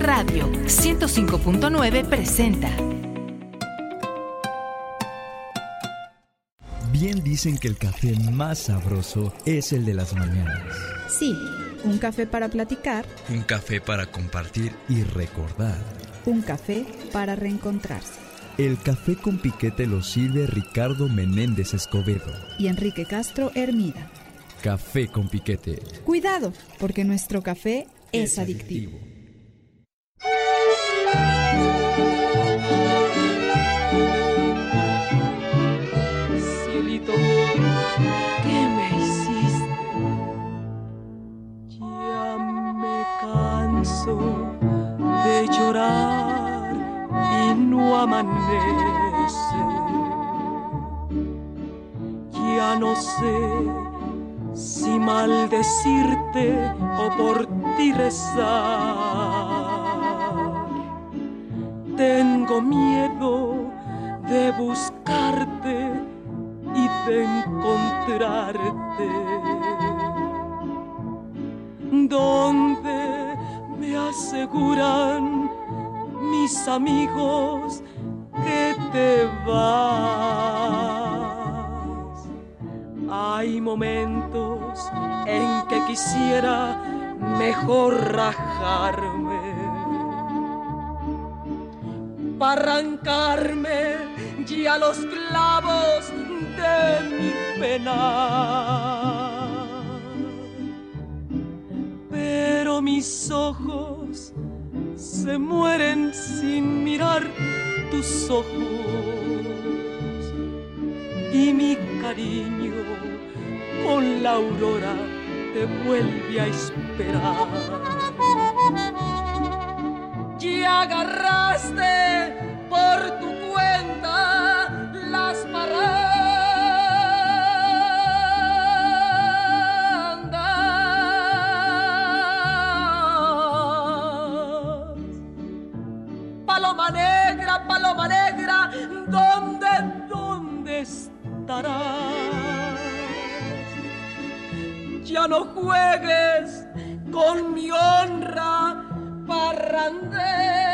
Radio 105.9 presenta. Bien dicen que el café más sabroso es el de las mañanas. Sí, un café para platicar. Un café para compartir y recordar. Un café para reencontrarse. El café con piquete lo sirve Ricardo Menéndez Escobedo y Enrique Castro Hermida. Café con piquete. Cuidado, porque nuestro café es, adictivo. Cielito, ¿qué me hiciste? Ya me canso de llorar y no amanece. Ya no sé si maldecirte o por ti rezar. Tengo miedo de buscarte y de encontrarte. Donde me aseguran mis amigos que te vas. Hay momentos en que quisiera mejor rajarme para arrancarme ya los clavos de mi pena. Pero mis ojos se mueren sin mirar tus ojos y mi cariño con la aurora te vuelve a esperar. Agarraste por tu cuenta las parrandas. Paloma negra, paloma negra, ¿dónde, dónde estarás? ya no juegues con mi honra parrandera.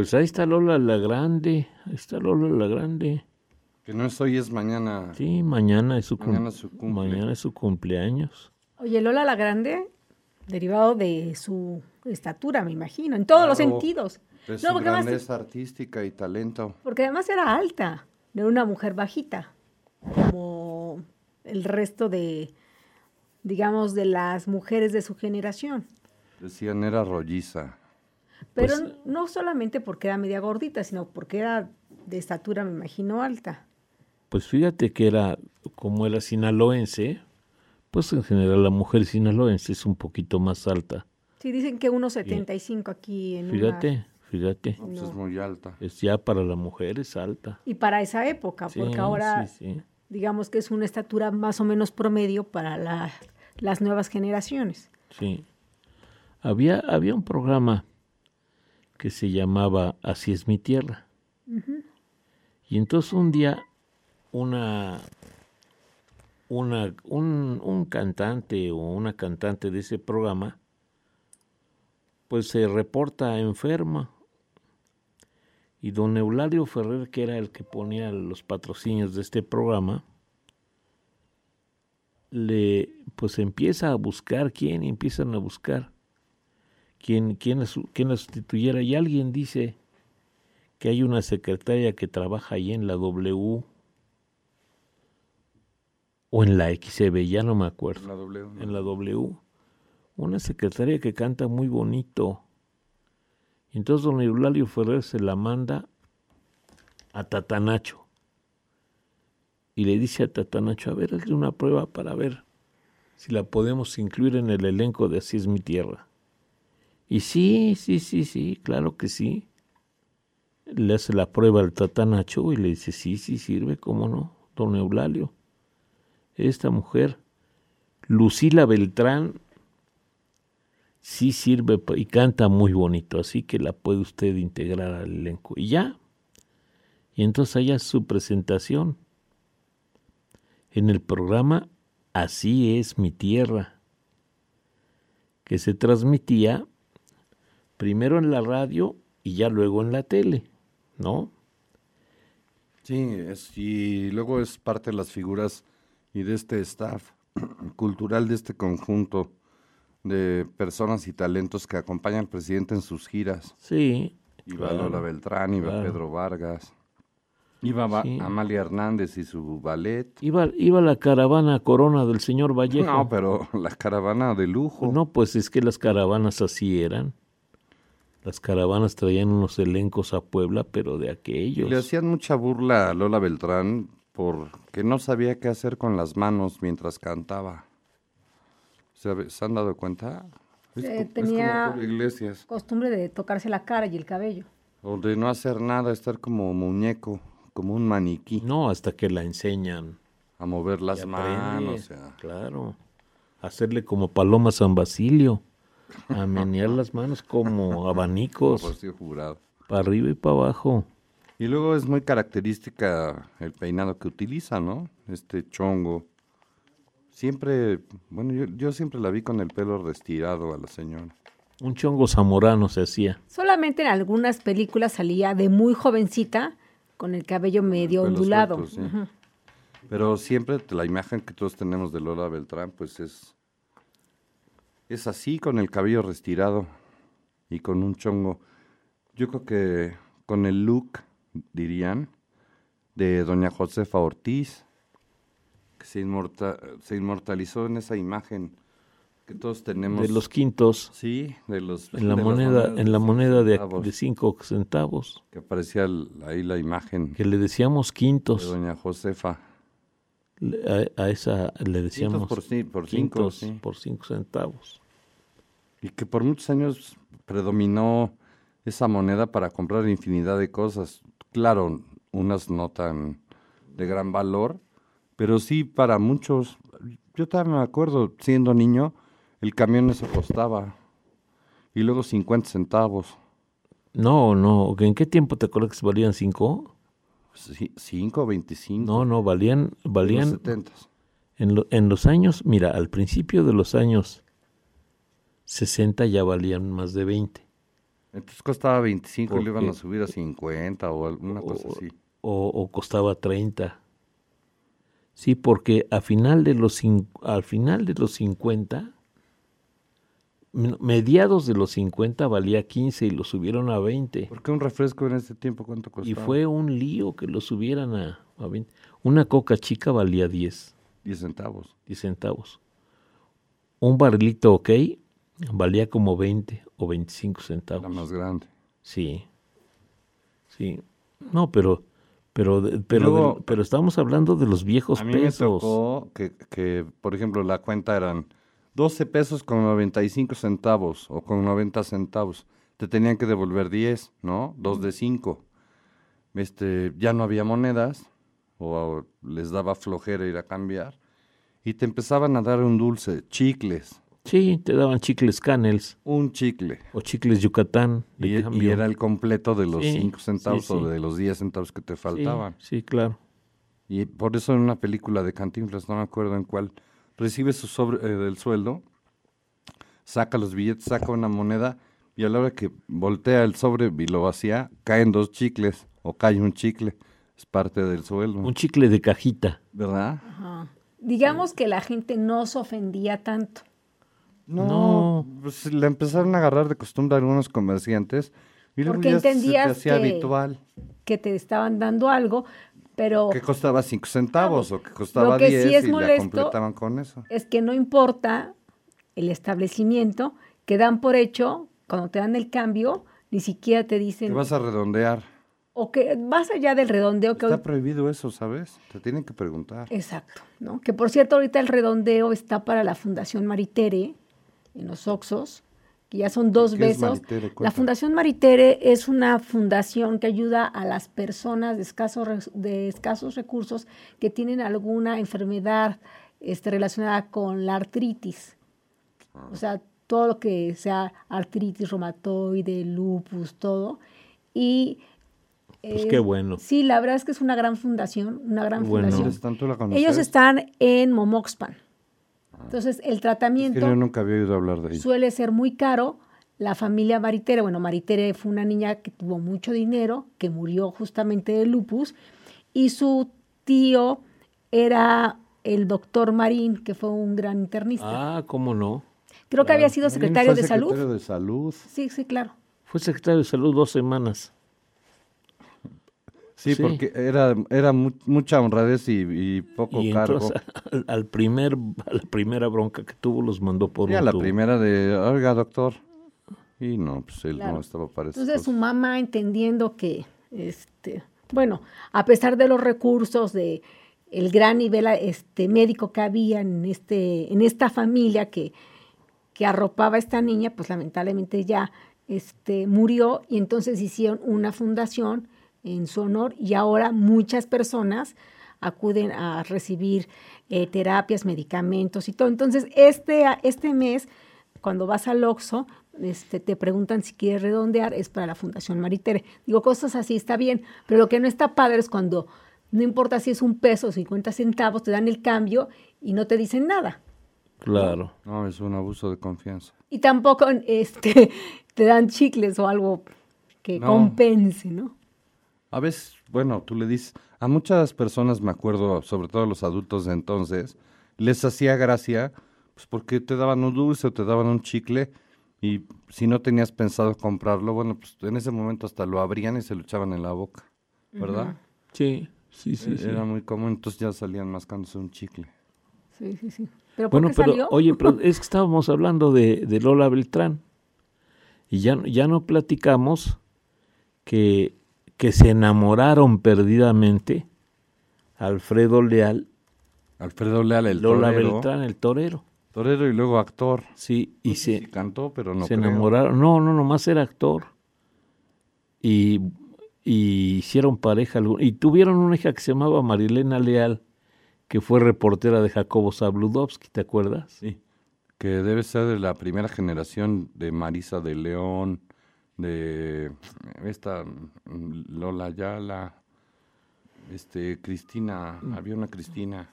Pues ahí está Lola la Grande, ahí está Lola la Grande. Que no es hoy, es mañana. Sí, mañana es su, Mañana su cumple. mañana es su cumpleaños. Oye, Lola la Grande, derivado de su estatura, me imagino, en todos los sentidos. De No, porque además- grandeza artística y talento. Porque además era alta, no era una mujer bajita, como el resto de, digamos, de las mujeres de su generación. Decían era rolliza. Pero Pues- no solamente porque era media gordita, sino porque era de estatura, me imagino, alta. Pues fíjate que era, como era sinaloense, pues en general la mujer sinaloense es un poquito más alta. Sí, dicen que 1,75 aquí en una- Fíjate, fíjate. No, pues es muy alta. Es ya para la mujer es alta. Y para esa época, Sí, porque ahora sí, sí. digamos que es una estatura más o menos promedio para la- las nuevas generaciones. Sí. Había, había un programa que se llamaba Así es mi tierra. Y entonces un día una, una un, un cantante o una cantante de ese programa pues se reporta enferma. Y don Eulario Ferrer, que era el que ponía los patrocinios de este programa, le pues empieza a buscar quién, y empiezan a buscar la su- quién la sustituyera. Y alguien dice que hay una secretaria que trabaja ahí en la W o en la XB, ya no me acuerdo La W. ¿no? en la W, una secretaria que canta muy bonito. Entonces don Eulalio Ferrer se la manda a Tatanacho. Y le dice a Tatanacho, a ver, hazle una prueba para ver si la podemos incluir en el elenco de Así es mi tierra. Y sí, sí, sí, sí, claro que sí. Le hace la prueba al Tatanacho y le dice, sí, sí, sirve, cómo no, don Eulalio. Esta mujer Lucila Beltrán sí sirve y canta muy bonito, así que la puede usted integrar al elenco. Y ya. Y entonces allá su presentación en el programa Así es mi tierra, que se transmitía primero en la radio y ya luego en la tele, ¿no? Sí, es, y luego es parte de las figuras y de este staff cultural de este conjunto de personas y talentos que acompañan al presidente en sus giras. Sí. Iba claro. Lola Beltrán, iba claro. Pedro Vargas, iba Ba- Sí. Amalia Hernández y su ballet. Iba, iba la caravana Corona del señor Vallejo. No, pero la caravana de lujo. No, pues es que las caravanas así eran. Las caravanas traían unos elencos a Puebla, pero de aquellos. le hacían mucha burla a Lola Beltrán porque no sabía qué hacer con las manos mientras cantaba. ¿Se, ¿se han dado cuenta? Es, Eh, es tenía- Iglesias. Costumbre de tocarse la cara y el cabello. O de no hacer nada, estar como muñeco, como un maniquí, No, hasta que la enseñan. a mover las manos. o sea. Claro. Hacerle como Paloma San Basilio. A menear las manos como como abanicos. Rocío Jurado. Para arriba y para abajo. Y luego es muy característica el peinado que utiliza, ¿no? Este chongo. Siempre, bueno, yo, yo siempre la vi con el pelo retirado a la señora. Un chongo zamorano se hacía. Solamente en algunas películas salía de muy jovencita con el cabello medio ondulado. suelto, sí. Ujú. Pero siempre la imagen que todos tenemos de Lola Beltrán, pues es, es así, con el cabello retirado y con un chongo. Yo creo que con el look, dirían, de doña Josefa Ortiz, que se, inmorta- se inmortalizó en esa imagen que todos tenemos. De los quintos. Sí, de los... En la de moneda, en la de moneda de, de cinco centavos. Que aparecía ahí la imagen Que le decíamos de quintos. doña Josefa a, esa le decíamos por, cinco, por cinco centavos. Y que por muchos años predominó esa moneda para comprar infinidad de cosas. Claro, unas no tan de gran valor, pero sí para muchos. Yo también me acuerdo, siendo niño, el camión eso costaba. Y luego 50 centavos. No, no. ¿En qué tiempo te acuerdas que valían cinco 5, 25. No, no, valían, en los valían 70. en, lo- en los años, mira, al principio de los años 60 ya valían más de 20. Entonces costaba 25 y le iban a Porque- subir a 50 o alguna cosa o- así. o, o costaba 30. Sí, porque a final de los al final de los 50 m- mediados de los 50 valía 15 y lo subieron a 20. Porque un refresco en ese tiempo, ¿cuánto Y costaba? fue un lío que lo subieran a, a 20. Una coca chica valía 10, 10 centavos. 10 centavos. Un barrilito ok valía como 20 o 25 La centavos. más grande. Sí. Sí. No, pero pero pero Luego- pero estamos hablando de los viejos A mí me pesos. tocó que, que, por ejemplo, la cuenta eran 12 pesos con 95 centavos o con 90 centavos. Te tenían que devolver 10, ¿no? Dos de 5. Este, ya no había monedas o les daba flojera ir a cambiar y te empezaban a dar un dulce, chicles, Sí, te daban chicles Canels un chicle. o chicles Yucatán de Y, y era el completo de los Sí, 5 centavos sí, o sí. de los 10 centavos que te Sí, faltaban. Sí, claro. Y por eso en una película de Cantinflas, no me acuerdo en cuál, recibe su sobre eh, del sueldo, saca los billetes, saca una moneda y a la hora que voltea el sobre y lo vacía, caen dos chicles o cae un chicle. Es parte del sueldo. Un chicle de cajita. ¿Verdad? Digamos que la gente no se ofendía tanto. No, No. pues le empezaron a agarrar de costumbre a algunos comerciantes y Porque ya se te entendías hacía que- habitual. que te estaban dando algo, pero Que costaba cinco centavos o que costaba que sí 10 es y la completaban con eso. es que no importa el establecimiento, que dan por hecho, cuando te dan el cambio, ni siquiera te Te dicen, vas a redondear. o que vas allá del redondeo que Está hoy- prohibido eso, ¿sabes? Te tienen que preguntar. Exacto, ¿no? Que por cierto, ahorita el redondeo está para la Fundación Maritere, en los Oxos, que ya son dos ¿Qué es besos. Maritere? La. Fundación Maritere es una fundación que ayuda a las personas de escasos, de escasos recursos que tienen alguna enfermedad este, relacionada con la artritis. O sea, todo lo que sea artritis reumatoide, lupus, todo. Y Pues eh, qué bueno. Sí, la verdad es que es una gran fundación, una gran Bueno. fundación. ¿Dónde están? ¿Tú la conoces? Ellos están en Momoxpan. Entonces, el Ah. Es que tratamiento yo nunca había oído hablar de suele ser muy caro. La familia Maritere, bueno, Maritere fue una niña que tuvo mucho dinero, que murió justamente de lupus, y su tío era el doctor Marín, que fue un gran internista. Ah, cómo no. Creo que había sido Marín secretario fue de salud. secretario de salud. Sí, sí, claro. Fue secretario de salud dos semanas. Sí, Sí. porque era, era mu- mucha honradez y, y poco Y cargo. al, al primer, a la primera bronca que tuvo los mandó por Y a un la tubo. primera de, oiga, doctor. Y no, pues él Claro. no estaba para Entonces su mamá entendiendo que, este, bueno, a pesar de los recursos, de el gran nivel este, médico que había en, este, en esta familia que, que arropaba a esta niña, pues lamentablemente ya este, murió y entonces hicieron una fundación en su honor y ahora muchas personas acuden a recibir eh, terapias, medicamentos y todo. Entonces, este, este mes, cuando vas al OXXO, este, te preguntan si quieres redondear, es para la Fundación Maritere. Digo, cosas así, está bien, pero lo que no está padre es cuando, no importa si es un peso o 50 centavos, te dan el cambio y no te dicen nada. Claro. No, es un abuso de confianza. Y tampoco este, te dan chicles o algo que No. compense, ¿no? A veces, bueno, tú le dices, a muchas personas, me acuerdo, sobre todo a los adultos de entonces, les hacía gracia, pues porque te daban un dulce o te daban un chicle y si no tenías pensado comprarlo, bueno, pues en ese momento hasta lo abrían y se lo echaban en la boca, ¿verdad? Sí, sí, sí. sí. Era muy común, entonces ya salían mascándose un chicle. Sí, sí, sí. ¿Pero por qué pero salió? oye, pero es que estábamos hablando de, de Lola Beltrán y ya, ya no platicamos que, que se enamoraron perdidamente Alfredo Leal, Alfredo Leal, el Lola torero, Beltrán, el torero. torero y luego actor. Sí, y No sé se, si cantó, pero no se creo. enamoraron. No, no, nomás era actor. Y, y hicieron pareja. Y tuvieron una hija que se llamaba Marilena Leal, que fue reportera de Jacobo Zabludovsky, ¿te acuerdas? Sí, que debe ser de la primera generación de Marisa de León, de esta mm, Lola Ayala, este Cristina, había una Cristina.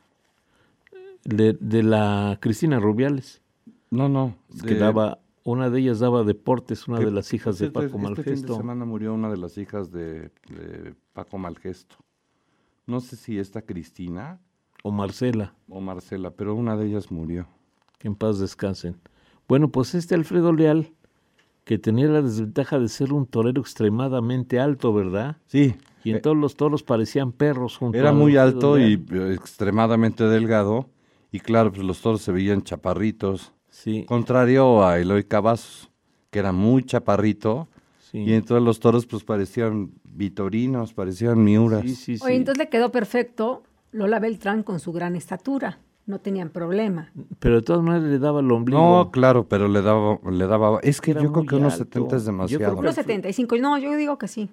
De, de la Cristina Rubiales, No, no, de- daba, una de ellas daba deportes, una que, de las hijas de este- Paco Este fin de Malgesto. semana murió una de las hijas de, de Paco Malgesto. No sé si esta Cristina o Marcela, o Marcela, pero una de ellas murió. que en paz descansen. Bueno, pues este Alfredo Leal, que tenía la desventaja de ser un torero extremadamente alto, ¿verdad? Sí, Y en eh, todos los toros parecían perros junto Era muy alto y eh, extremadamente delgado. Y claro, pues los toros se veían chaparritos. Sí, Contrario a Eloy Cavazos, que era muy chaparrito. sí. Y entonces los toros pues parecían vitorinos, parecían miuras. Sí, sí, sí. Oye, entonces le quedó perfecto Lola Beltrán con su gran estatura. No tenían problema. Pero de todas maneras le daba el ombligo. No, claro, pero le daba, le daba, es que Era yo creo que unos alto. 70 es Yo creo demasiado. que- Unos 75. No, yo digo que sí.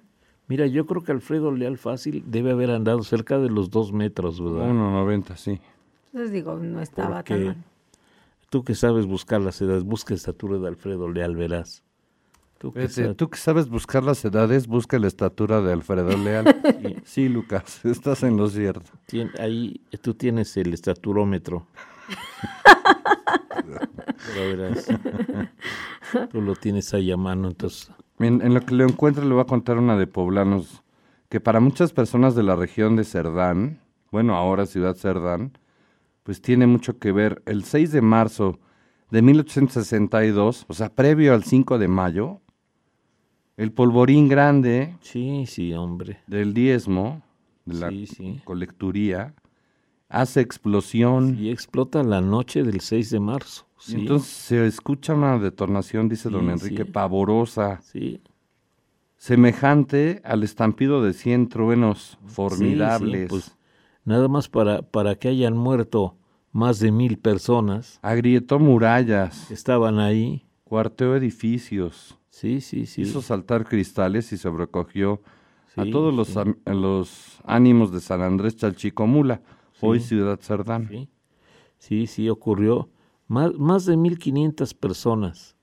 Mira, yo creo que Alfredo Leal fácil debe haber andado cerca de los dos metros, ¿verdad? 1.90, sí. Entonces digo, no estaba tan mal. tú que sabes buscar las edades, busca estatura de Alfredo Leal, verás. Tú que sabes- tú que sabes buscar las edades, busca la estatura de Alfredo Leal. sí, Lucas, estás en lo cierto. tien- ahí tú tienes el estaturómetro. Pero verás, tú lo tienes ahí a mano, entonces... En, en lo que lo encuentro le voy a contar una de poblanos, que para muchas personas de la región de Cerdán, bueno, ahora ciudad Cerdán, pues tiene mucho que ver. El 6 de marzo de 1862, o sea, previo al 5 de mayo, el polvorín grande Sí, sí, hombre. del diezmo, de la Sí, sí. colecturía, hace explosión. Y explota la noche del 6 de marzo. Y Sí, entonces se escucha una detonación, dice don Enrique, pavorosa, sí. semejante al estampido de 100 truenos formidables. pues, nada más para, para que hayan muerto más de mil personas Agrietó murallas, estaban ahí. cuarteó edificios, Sí, sí, sí. hizo saltar cristales y sobrecogió a todos los, a ánimos de San Andrés Chalchicomula, hoy. Ciudad Cerdán. Sí, sí, sí, ocurrió. Más, más de 1.500 personas.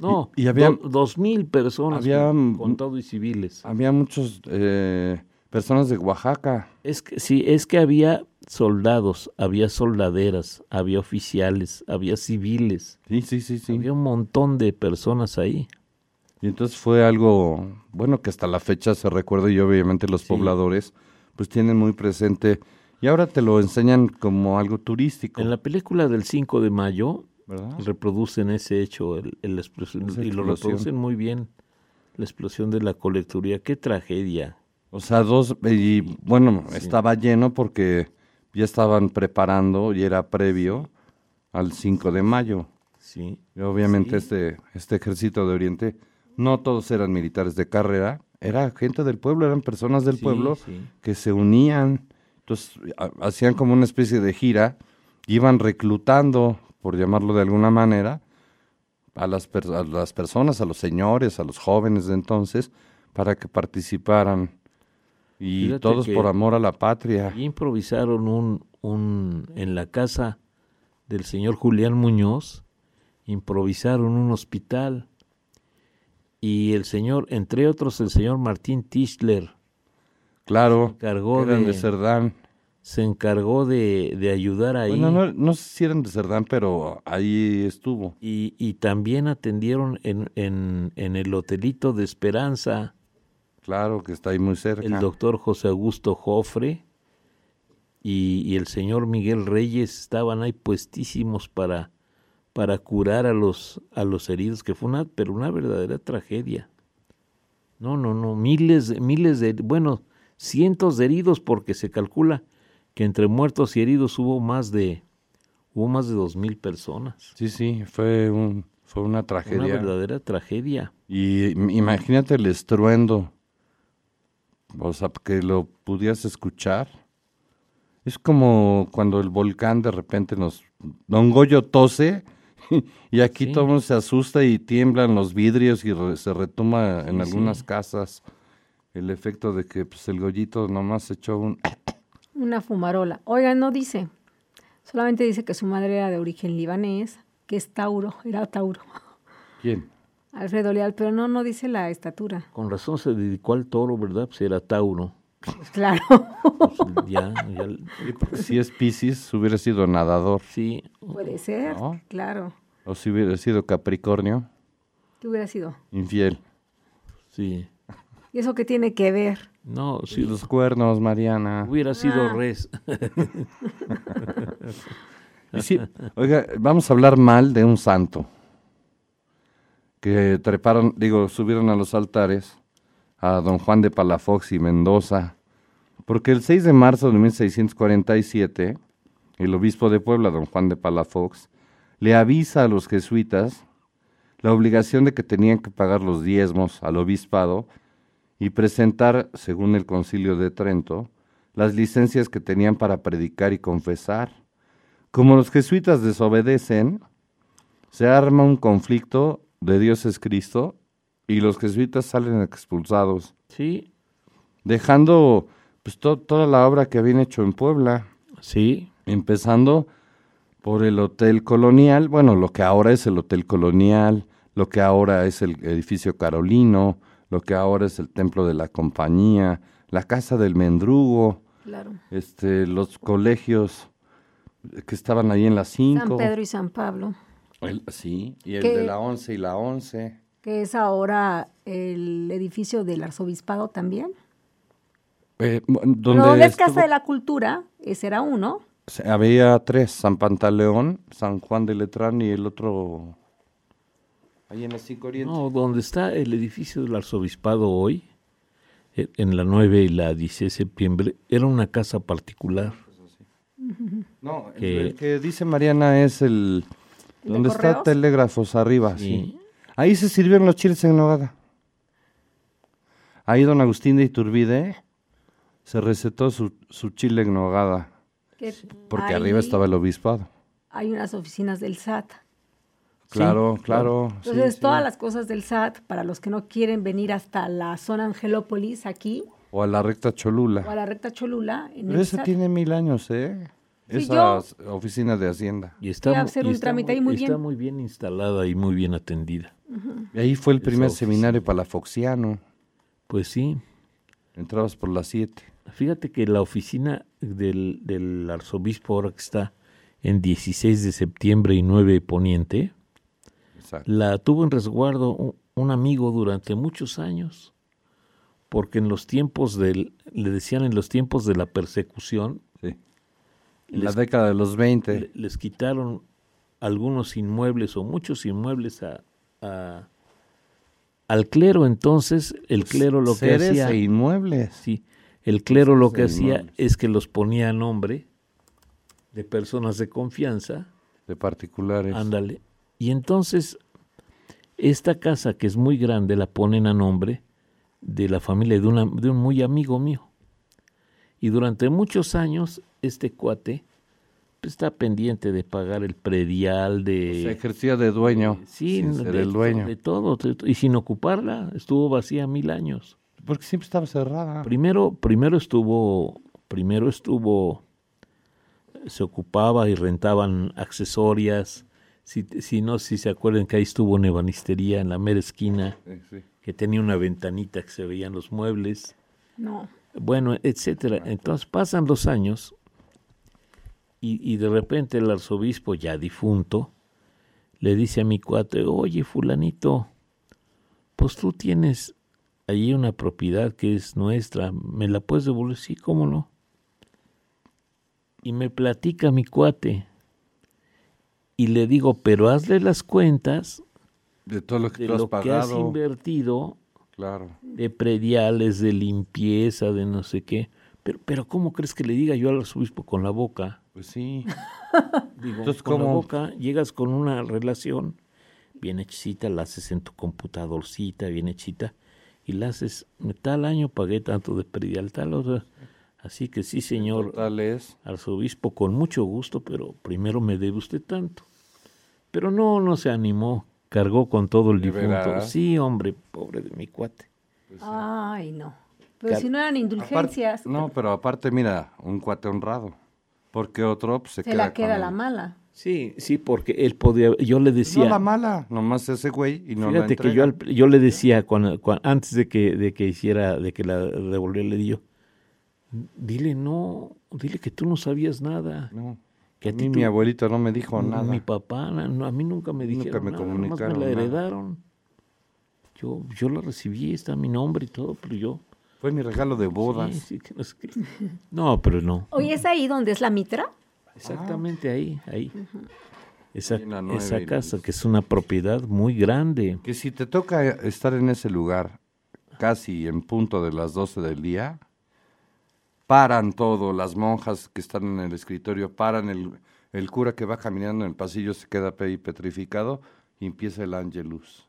No, Y- y había- do- 2.000 personas había, con, con todo y civiles. Había muchos eh, personas de Oaxaca. Es que, sí, es que había soldados, había soldaderas, había oficiales, había civiles, Sí, sí, sí, sí. había un montón de personas ahí. Y entonces fue algo, bueno, que hasta la fecha se recuerda y obviamente los Sí. pobladores pues tienen muy presente. Y ahora te lo enseñan como algo turístico, En la película del 5 de mayo ¿verdad? reproducen ese hecho, el, el y lo reproducen muy bien, la explosión de la colecturía. Qué tragedia. O sea, dos, y bueno, Sí. estaba lleno porque ya estaban preparando y era previo al 5 de mayo. Sí, Y obviamente Sí. este, este ejército de Oriente, no todos eran militares de carrera, era gente del pueblo, eran personas del Sí, pueblo sí. que se unían, entonces ha- hacían como una especie de gira, iban reclutando, por llamarlo de alguna manera, a las, per- a las personas, a los señores, a los jóvenes de entonces, para que participaran. Y Fíjate todos por amor a la patria. Y improvisaron un, un, en la casa del señor Julián Muñoz, improvisaron un hospital. Y el señor, entre otros, el señor Martín Tischler, Claro, encargó eran de- de Cerdán. se encargó de, de ayudar ahí. Bueno, no, no sé si eran de Cerdán, pero ahí estuvo. y, y también atendieron en, en, en el hotelito de Esperanza Claro, que está ahí muy cerca. el doctor José Augusto Jofre y, y el señor Miguel Reyes estaban ahí puestísimos para, para curar a los, a los heridos, que fue una, pero una verdadera tragedia. No, no, no, miles, de- miles de, bueno, cientos de heridos, porque se calcula que entre muertos y heridos hubo más de, hubo más de dos mil personas. Sí, sí, fue, un, fue una Una tragedia. verdadera tragedia. Y im- imagínate el estruendo. O sea, que lo pudieras escuchar. Es como cuando el volcán de repente nos... Don Goyo tose y aquí Sí. todo el mundo se asusta y tiemblan los vidrios y re- se retoma en algunas sí. casas el efecto de que pues, el Goyito nomás echó un... Una fumarola. Oiga, no dice. Solamente dice que su madre era de origen libanés, que es Tauro, era Tauro. ¿Quién? Alfredo Leal, pero no, no dice la estatura. Con razón se dedicó al toro, ¿verdad? Pues era Tauro. Claro. Pues ya, ya, Si es Piscis, hubiera sido nadador. sí, Puede ser, No. claro. O si hubiera sido Capricornio, ¿Qué hubiera sido? infiel. sí. ¿Y eso qué tiene que ver? No, sí, Los cuernos, Mariana. hubiera sido Ah. res. Sí, oiga, vamos a hablar mal de un santo que treparon, digo, subieron a los altares a don Juan de Palafox y Mendoza, porque el 6 de marzo de 1647, el obispo de Puebla, don Juan de Palafox, le avisa a los jesuitas la obligación de que tenían que pagar los diezmos al obispado y presentar, según el concilio de Trento, las licencias que tenían para predicar y confesar. Como los jesuitas desobedecen, se arma un conflicto de Dios es Cristo y los jesuitas salen expulsados, Sí, dejando pues to- toda la obra que habían hecho en Puebla, sí, empezando por el Hotel Colonial, bueno, lo que ahora es el Hotel Colonial, lo que ahora es el edificio Carolino, lo que ahora es el Templo de la Compañía, la Casa del Mendrugo, Claro. este, los colegios que estaban ahí en las San cinco. Pedro y San Pablo. El- sí, y el ¿Qué? de la 11 y la 11. Que es ahora el edificio del arzobispado también. Eh, donde No, es estuvo- Casa de la Cultura, ese era uno. había tres, San Pantaleón, San Juan de Letrán y el otro ahí en las cinco orientes. No, donde está el edificio del arzobispado hoy, eh, en la 9 y la 16 de septiembre, era una casa particular. No, el, que- el que dice Mariana es el ¿De donde está telégrafos arriba, Sí. sí. Ahí se sirvieron los chiles en nogada. Ahí don Agustín de Iturbide se recetó su, su chile en nogada, que porque ahí arriba estaba el obispado. Hay unas oficinas del SAT. Claro, claro. Entonces, sí. todas las cosas del SAT, para los que no quieren venir hasta la zona Angelópolis, aquí, O a la recta o a Cholula. la recta Cholula, en Pero el ese SAT. tiene mil años, ¿eh? Sí, Esa oficina de Hacienda. Y está, hacer y un está trámite ahí muy está bien. muy bien instalada y muy bien atendida. Y ahí fue el Esa primer oficina. seminario para la Foxiano. Pues sí, Entrabas por las siete. fíjate que la oficina del, del arzobispo ahora que está en 16 de septiembre y 9 Poniente, Exacto. la tuvo en resguardo un, un amigo durante muchos años, porque en los tiempos del, le decían en los tiempos de la persecución. En la década de los 20. le- les quitaron algunos inmuebles o muchos inmuebles a, a- al clero. Entonces, el clero lo que hacía, e inmuebles. sí, el clero lo que e hacía inmuebles. es que los ponía a nombre de personas de confianza, De particulares. ándale. Y entonces, esta casa que es muy grande la ponen a nombre de la familia de, una, de un muy amigo mío. Y durante muchos años, este cuate pues, está pendiente de pagar el predial, de... Se ejercía de dueño. Sí, sin ser de, el dueño. de todo, y sin ocuparla, estuvo vacía mil años. Porque siempre estaba cerrada. Primero, primero estuvo, primero estuvo, se ocupaba y rentaban accesorias. Si, si no, si se acuerdan que ahí estuvo una ebanistería en la mera esquina, Sí, sí. que tenía una ventanita que se veían los muebles No. Bueno, etcétera. Entonces pasan los años y, y de repente el arzobispo ya difunto le dice a mi cuate, oye fulanito, pues tú tienes allí una propiedad que es nuestra, ¿me la puedes devolver? Sí, ¿cómo no? Y me platica mi cuate y le digo, pero hazle las cuentas De todo lo que de tú has lo que has pagado. invertido Claro. de prediales, de limpieza, de no sé qué. Pero, pero ¿cómo crees que le diga yo al arzobispo con la boca? Pues sí. Digo, Entonces, con la boca llegas con una relación bien hechicita, la haces en tu computadorcita, bien hechita, y la haces, tal año pagué tanto de predial, tal otra. Así que sí, señor Tal es. arzobispo, con mucho gusto, pero primero me debe usted tanto. Pero no, no se animó, cargó con todo el ¿De difunto. Sí, hombre, pobre de mi cuate. Ay, no. Pero si no eran indulgencias, Aparte- no, pero aparte, mira, un cuate honrado. Porque otro pues, se, se queda la queda con la mala. Sí, sí, porque él podía, yo le decía, No la mala, nomás ese güey y no la fíjate que yo, yo le decía cuando, cuan- antes de que, de que hiciera, de que la devolviera, le digo, dile no, dile que tú no sabías nada. No. Que a a mí tú- mi abuelito no me dijo nada. Mi papá, no, a mí nunca me Nunca dijeron me nada, comunicaron me la nada. heredaron. Yo, yo la recibí, está mi nombre y todo, pero yo... Fue mi regalo de bodas. Sí, sí, que no, sé qué. No, pero no. Oye, ¿es ahí donde es la mitra? Exactamente ahí, ahí. Esa, En la nueve esa y casa que es una propiedad muy grande. Que si te toca estar en ese lugar casi en punto de las 12 del día, paran todo, las monjas que están en el escritorio paran, el, el cura que va caminando en el pasillo se queda pe- petrificado y empieza el ángelus.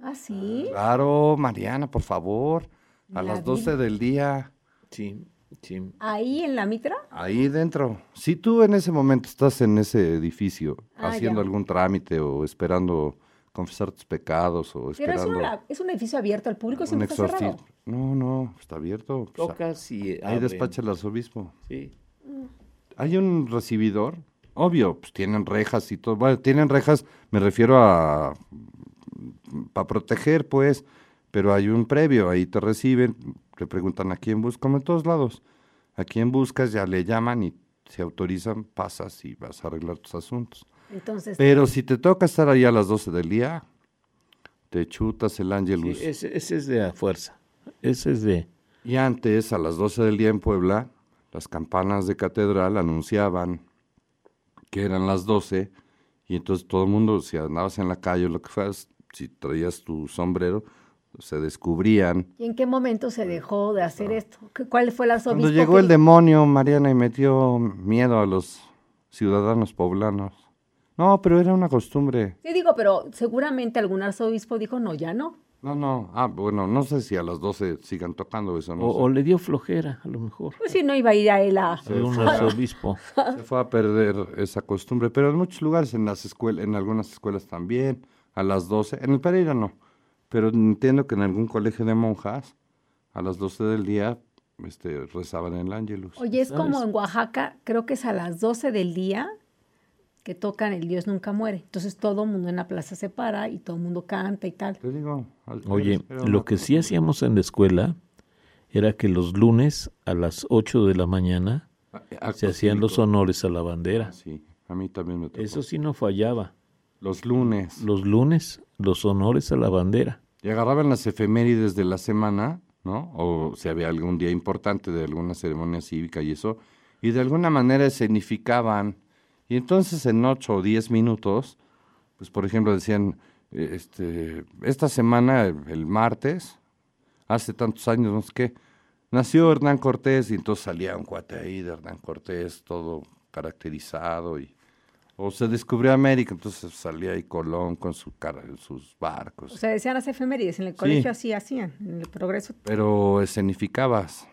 Ah, sí. Claro, Mariana, por favor, a La las 12 del día, Sí, sí. Ahí en la mitra. ahí dentro. Si tú en ese momento estás en ese edificio Ah, haciendo ya. algún trámite o esperando confesar tus pecados o Pero es, esperando una- es un edificio abierto al público, un siempre está cerrado. No, no, está abierto. Pues, Tocas y ahí abren. despacha el arzobispo. Sí. Hay un recibidor, obvio, pues tienen rejas y todo. Bueno, tienen rejas, me refiero a para proteger, pues, pero hay un previo, ahí te reciben, te preguntan a quién buscas, como en todos lados. A quién buscas, ya le llaman y se autorizan, pasas y vas a arreglar tus asuntos. Entonces, Pero si te toca estar ahí a las 12 del día, te chutas el Sí, Ángelus. ese, ese es de a fuerza. Ese es de... Y antes, a las 12 del día en Puebla, las campanas de catedral anunciaban que eran las 12 y entonces todo el mundo, si andabas en la calle o lo que fueras, si traías tu sombrero, se descubrían. ¿y en qué momento se dejó de hacer esto? ¿Qué- ¿Cuál fue el arzobispo? Cuando llegó que- el demonio, Mariana, y metió miedo a los ciudadanos poblanos. No, pero era una costumbre. Sí, digo, pero seguramente algún arzobispo dijo, no, ya no. No, no, ah, bueno, no sé si a las 12 sigan tocando eso, no O, sé. o le dio flojera, a lo mejor. Pues sí, no iba a ir a él a... Fue un arzobispo. Se fue a perder esa costumbre, pero en muchos lugares, en las escuelas, en algunas escuelas también, a las 12, en el Pereira no, pero entiendo que en algún colegio de monjas, a las 12 del día, este, rezaban el Ángelus. Oye, es como en Oaxaca, creo que es a las 12 del día que tocan El Dios Nunca Muere. Entonces todo el mundo en la plaza se para y todo el mundo canta y tal. Digo, Oye, lo que sí hacíamos en la escuela era que los lunes a las 8 de la mañana se hacían los honores a la bandera. Ah, sí, a mí también me tocó. Eso sí no fallaba. Los lunes. Los lunes, los honores a la bandera. Y agarraban las efemérides de la semana, ¿no? O si había algún día importante de alguna ceremonia cívica y eso, y de alguna manera escenificaban. Y entonces en ocho o diez minutos, pues por ejemplo decían, eh, este, esta semana, el martes, hace tantos años, no sé qué, nació Hernán Cortés y entonces salía un cuate ahí de Hernán Cortés, todo caracterizado y... O se descubrió América, entonces salía ahí Colón con su cara, sus barcos. O sea, decían las efemérides, en el colegio así hacían, en el progreso. pero escenificabas.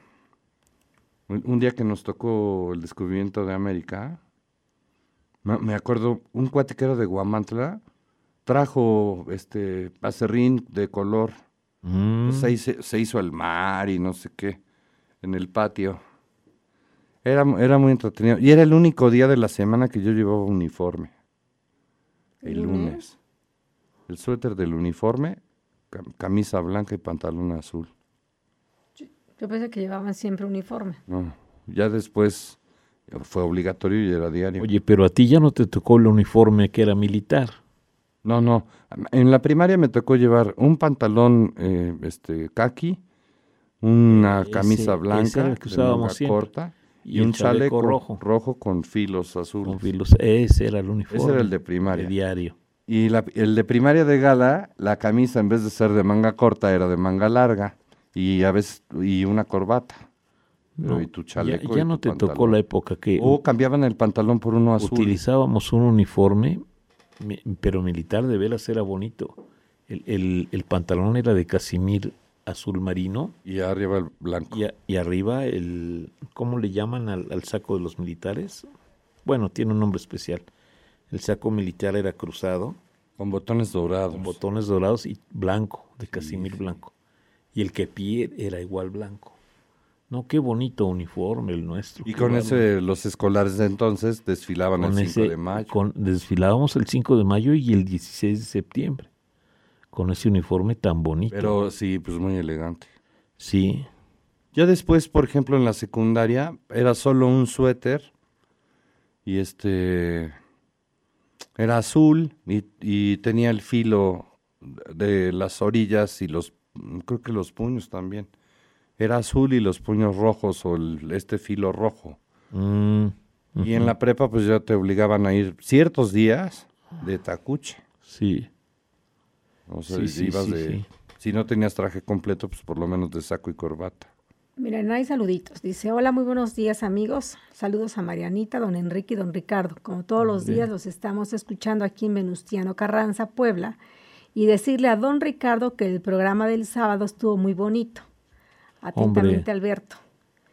Un día que nos tocó el descubrimiento de América, me, me acuerdo, un cuate que era de Guamantla trajo este acerrín de color. Mm, Se, hizo, se hizo el mar y no sé qué en el patio. Era, era muy entretenido. Y era el único día de la semana que yo llevaba uniforme. El lunes. El suéter del uniforme, cam- camisa blanca y pantalón azul. Yo pensé que llevaban siempre uniforme. No, ya después fue obligatorio y era diario. Oye, pero a ti ya no te tocó el uniforme que era militar. No, no. En la primaria me tocó llevar un pantalón eh, este kaki, una Ese- camisa blanca que usábamos corta y, un chaleco, chaleco rojo. rojo. con filos azules. Con filos. Ese era el uniforme. Ese era el de primaria. Diario. Y la- el de primaria de gala, la camisa en vez de ser de manga corta era de manga larga y a veces y una corbata. No, y tu chaleco. ya y no tu te tocó pantalón. la época que O cambiaban el pantalón por uno azul. utilizábamos un uniforme, pero militar de veras era bonito. El, el- el pantalón era de casimir azul marino Y arriba el blanco. y, a- y arriba el, ¿cómo le llaman al, al saco de los militares? Bueno, tiene un nombre especial. El saco militar era cruzado, Con botones dorados. con botones dorados y blanco, de casimir blanco. Y el kepi era igual blanco. No, qué bonito uniforme el nuestro. Y con ese, los escolares de entonces desfilaban Con el 5 ese- de mayo. con- desfilábamos el 5 de mayo y el 16 de septiembre. Con ese uniforme tan bonito. Pero sí, pues muy elegante. sí, Ya después, por ejemplo, en la secundaria, era solo un suéter. Y este. Era azul y, y tenía el filo de las orillas y los. Creo que los puños también. Era azul y los puños rojos o el- este filo rojo. Mm, Y en la prepa, pues ya te obligaban a ir ciertos días de tacuche. sí. O sea, Sí, sí, ibas sí, de. sí. Si no tenías traje completo, pues por lo menos de saco y corbata. Miren, hay saluditos. Dice, hola, muy buenos días amigos. Saludos a Marianita, don Enrique y don Ricardo. Como todos los días los estamos escuchando aquí en Venustiano Carranza, Puebla. Y decirle a don Ricardo que el programa del sábado estuvo muy bonito. Atentamente, Alberto.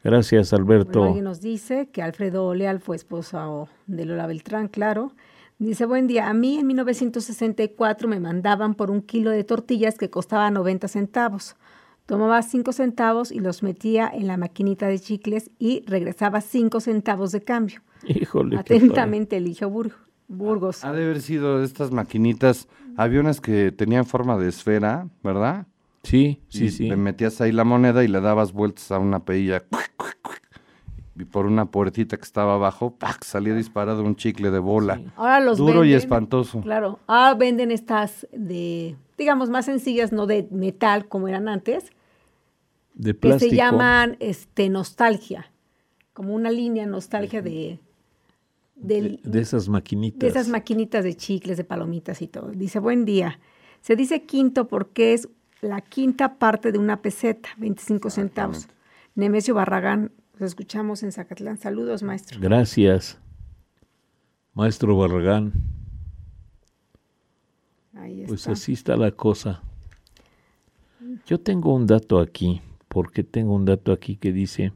Gracias, Alberto. Bueno, alguien nos dice que Alfredo Oleal fue esposo de Lola Beltrán, claro. Dice, buen día, a mí en 1964 me mandaban por un kilo de tortillas que costaba 90 centavos. Tomaba 5 centavos y los metía en la maquinita de chicles y regresaba 5 centavos de cambio. Híjole. Atentamente, Eligio Bur- Burgos. Ha de haber sido de estas maquinitas, aviones que tenían forma de esfera, ¿verdad? Sí, sí, Y sí. Le metías ahí la moneda y le dabas vueltas a una peilla. y por una puertita que estaba abajo, ¡pac! salía disparado un chicle de bola. Ahora los Duro y espantoso. Claro, ahora venden estas de, digamos, más sencillas, no de metal como eran antes, De que plástico. se llaman este nostalgia, como una línea nostalgia de, de esas maquinitas. de esas maquinitas de chicles, de palomitas y todo. Dice, buen día. Se dice quinto porque es la quinta parte de una peseta, 25 centavos. Nemesio Barragán, los escuchamos en Zacatlán. Saludos, maestro. Gracias. Maestro Barragán, Ahí está. pues así está la cosa. Yo tengo un dato aquí, porque tengo un dato aquí que dice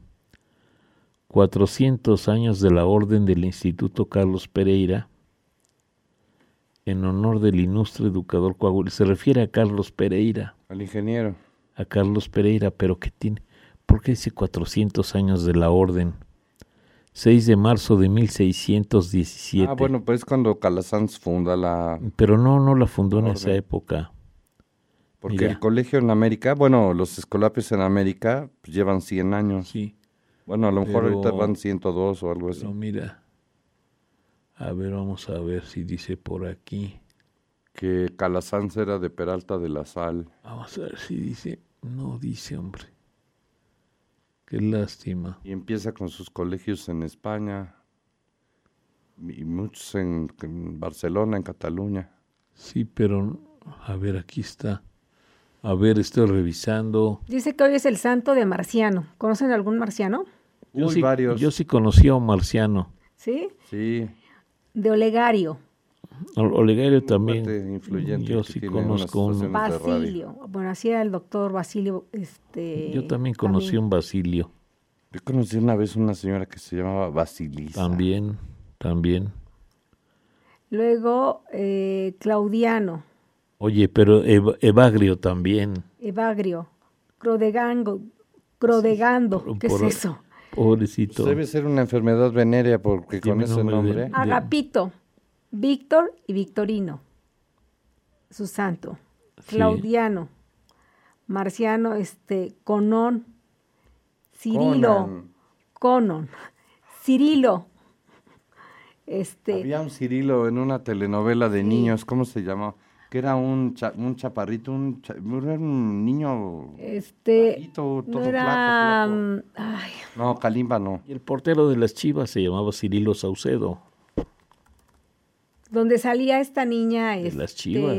400 años de la Orden del Instituto Carlos Pereira en honor del ilustre educador Coahuila. Se refiere a Carlos Pereira, Al ingeniero. a Carlos Pereira, pero que tiene, ¿por qué dice 400 años de la Orden? 6 de marzo de 1617. Ah, bueno, pues cuando Calasanz funda la... Pero no, no la fundó en esa época. Porque Mira. el colegio en América, bueno, los escolapios en América pues, llevan 100 años. Sí, Bueno, a lo mejor Pero- ahorita van 102 o algo así. pero mira. A ver, vamos a ver si dice por aquí. Que Calasanz era de Peralta de la Sal. Vamos a ver si dice. No dice, hombre. Qué lástima. Y empieza con sus colegios en España. Y muchos en, en Barcelona, en Cataluña. Sí, pero a ver, aquí está. A ver, estoy revisando. Dice que hoy es el santo de Marciano. ¿Conocen algún marciano? Yo, Uy, sí, varios. yo sí conocí a un marciano. ¿Sí? Sí, De Olegario, O- Olegario también. Yo sí conozco radio. Basilio. Bueno, así era el doctor Basilio. Este, Yo también conocí un Basilio. Yo conocí una vez una señora que se llamaba Basilisa. También, también. Luego, eh, Claudiano, Oye, pero Eva- Evagrio también. Evagrio, Crodegango, Crodegando. por- ¿Qué por- es eso? Pobrecito. Debe ser una enfermedad venérea porque Tiene con ese nombre... de- Agapito, Víctor y Victorino, su santo. Sí. Claudiano, Marciano, este, Conón, Cirilo, Conan. Conon, Cirilo, este, Había un Cirilo en una telenovela de niños, ¿cómo se llamaba? Que era un, cha- un chaparrito, un, cha- era un niño... este, bajito, no todo era, flaco, flaco. ay, No, Kalimba no. Y el portero de las Chivas se llamaba Cirilo Saucedo. Donde salía esta niña, De las este, Chivas.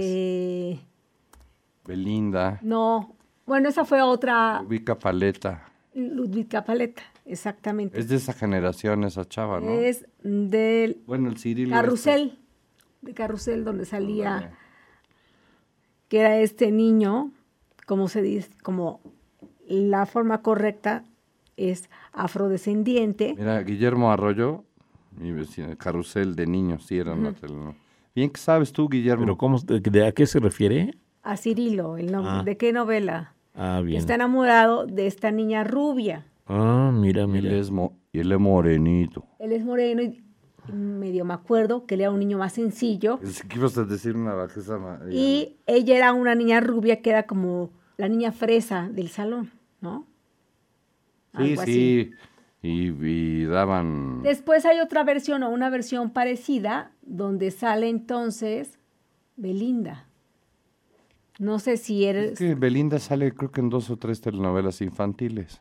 Belinda, no, bueno, esa fue otra, Ubica Paleta. Ludwig Paleta, exactamente. Es de esa generación esa chava, ¿no? Es del Bueno, el Cirilo... Carrusel, de Carrusel, donde salía, que era este niño, como se dice, como la forma correcta es afrodescendiente. este. Mira, Guillermo Arroyo, mi vecino, Carrusel de niños, sí era una telenovela. Bien que sabes tú, Guillermo. ¿Pero cómo, de, de a qué se refiere? A Cirilo, el nombre. Ah. ¿De qué novela? Ah, bien. Está enamorado de esta niña rubia. Ah, mira, Y él mira. es, mo- y él es morenito. Él es moreno y medio me acuerdo que él era un niño más sencillo. Es que ibas a decir una bajeza. Y ella era una niña rubia que era como la niña fresa del salón, ¿no? Sí, Algo así. Y, y daban... Después hay otra versión o una versión parecida donde sale entonces Belinda. No sé si eres, Es que Belinda sale creo que en dos o tres telenovelas infantiles.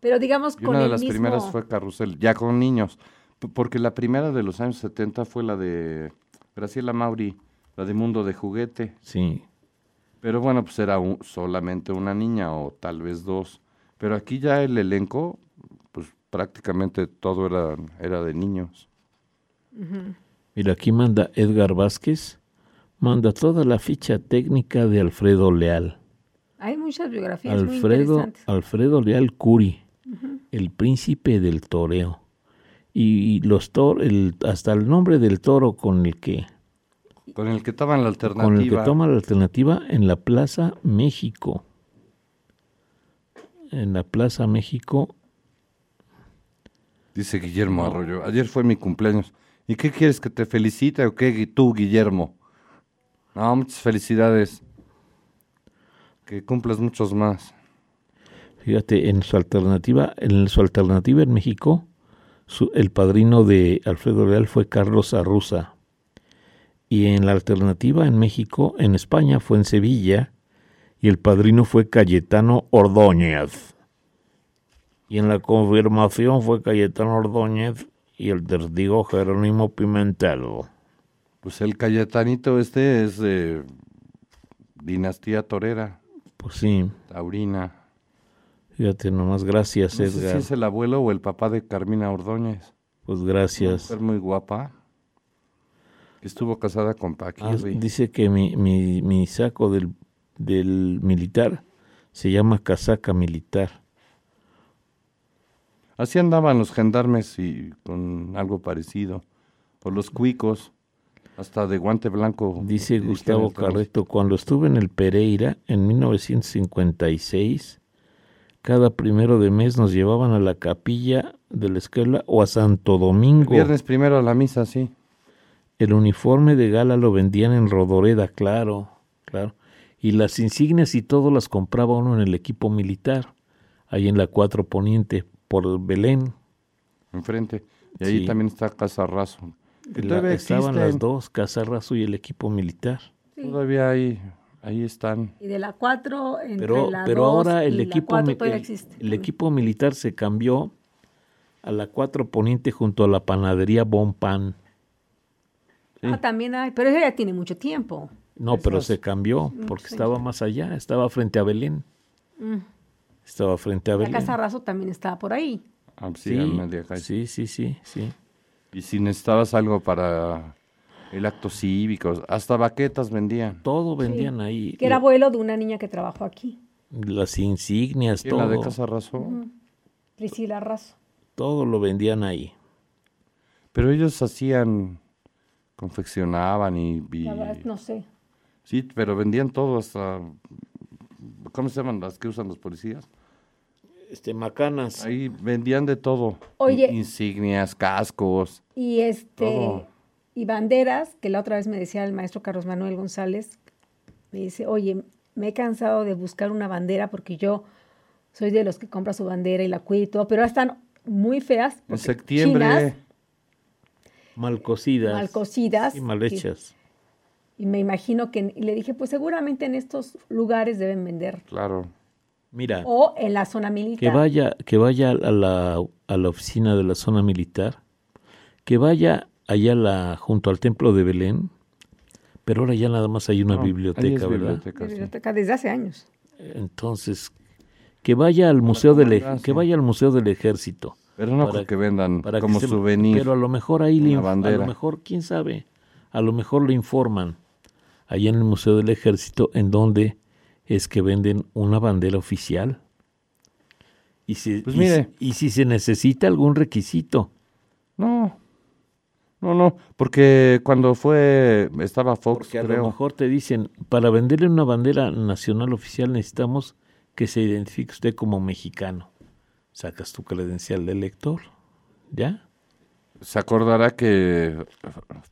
pero digamos Y con una de el las mismo. primeras fue Carrusel, ya con niños. Porque la primera de los años 70 fue la de Graciela Mauri, la de Mundo de Juguete. Sí. Pero bueno, pues era un- solamente una niña o tal vez dos. Pero aquí ya el elenco, prácticamente todo era, era de niños. Mira, aquí manda Edgar Vázquez. Manda toda la ficha técnica de Alfredo Leal. Hay muchas biografías muy Alfredo, interesantes. Alfredo Leal Curi, el príncipe del toreo. Y los tor el, hasta el nombre del toro con el que Con el que toman la alternativa. con el que toma la alternativa en la Plaza México. En la Plaza México, Dice Guillermo Arroyo. Ayer fue mi cumpleaños. ¿Y qué quieres que te felicite o qué tú, Guillermo? No, muchas felicidades. Que cumplas muchos más. Fíjate, en su alternativa, en su alternativa en México, su- el padrino de Alfredo Leal fue Carlos Arruza. Y en la alternativa en México, en España, fue en Sevilla, y el padrino fue Cayetano Ordóñez. Y en la confirmación fue Cayetano Ordóñez y el testigo Jerónimo Pimentel. Pues el Cayetanito este es de dinastía torera, Pues sí, taurina. fíjate nomás, gracias No sé si Edgar. es el abuelo o el papá de Carmina Ordóñez. Pues Una gracias. mujer muy guapa. Estuvo casada con Ah, Paquirri. dice que mi, mi, mi saco del, del militar se llama casaca militar. Así andaban los gendarmes y con algo parecido. O los cuicos, hasta de guante blanco. Dice Gustavo Carreto, cuando estuve en el Pereira en 1956, cada primero de mes nos llevaban a la capilla de la escuela o a Santo Domingo. Viernes primero a la misa, sí. El uniforme de gala lo vendían en Rodoreda, claro, claro. Y las insignias y todo las compraba uno en el equipo militar, ahí en la 4 Poniente, por Belén. Enfrente. Y ahí Sí. también está Casa Razo. Que La- todavía estaban las dos, Casa Razo y el equipo militar. Sí. Todavía ahí, ahí están. Y de la 4 entre Pero, la pero 2 ahora el y la equipo, 4 mi- todavía el, existe. el equipo militar se cambió a la 4 Poniente junto a la panadería Bon Pan. Ah, también hay, pero eso ya tiene mucho tiempo. No, pero se cambió porque sí. estaba más allá, estaba frente a Belén. Mm. Estaba frente a La. Casa Razo también estaba por ahí. Ah, sí, Sí, al media calle. sí, sí, sí, sí. Y si necesitabas algo para el acto cívico, hasta baquetas vendían. Todo vendían ahí. Que era abuelo de una niña que trabajó aquí, las insignias, Y en la de todo, Casa Razo. Priscila Razo. todo lo vendían ahí. Pero ellos hacían, confeccionaban y... y- La verdad, no sé. Sí, pero vendían todo hasta... ¿Cómo se llaman las que usan los policías? Este, macanas. Ahí vendían de todo. Oye. In- Insignias, cascos. Y este Todo. y banderas, que la otra vez me decía el maestro Carlos Manuel González, me dice, oye, me he cansado de buscar una bandera porque yo soy de los que compra su bandera y la cuida y todo, pero ahora están muy feas. En septiembre... chinas, Mal cocidas. mal cocidas. Y mal hechas. Y, y me imagino que, y le dije, pues seguramente en estos lugares deben vender. Claro. Mira, O en la zona militar. que vaya, que vaya a la, a la oficina de la zona militar, que vaya allá la, junto al templo de Belén, pero ahora ya nada más hay una No, ahí es biblioteca, ¿verdad? biblioteca, sí. Biblioteca desde hace años. Entonces, que vaya al museo del ej- que vaya al museo del ejército. Pero no Para- porque vendan para que como se- souvenir. Pero a lo mejor ahí le a lo mejor, quién sabe, a lo mejor le informan allá en el Museo del Ejército en donde es que venden una bandera oficial. Y si, Pues mire. si- y si se necesita algún requisito. No. No, no, porque cuando fue, estaba Fox, Porque a lo creo. mejor te dicen, para venderle una bandera nacional oficial necesitamos que se identifique usted como mexicano. Sacas tu credencial de elector, ¿ya? Se acordará que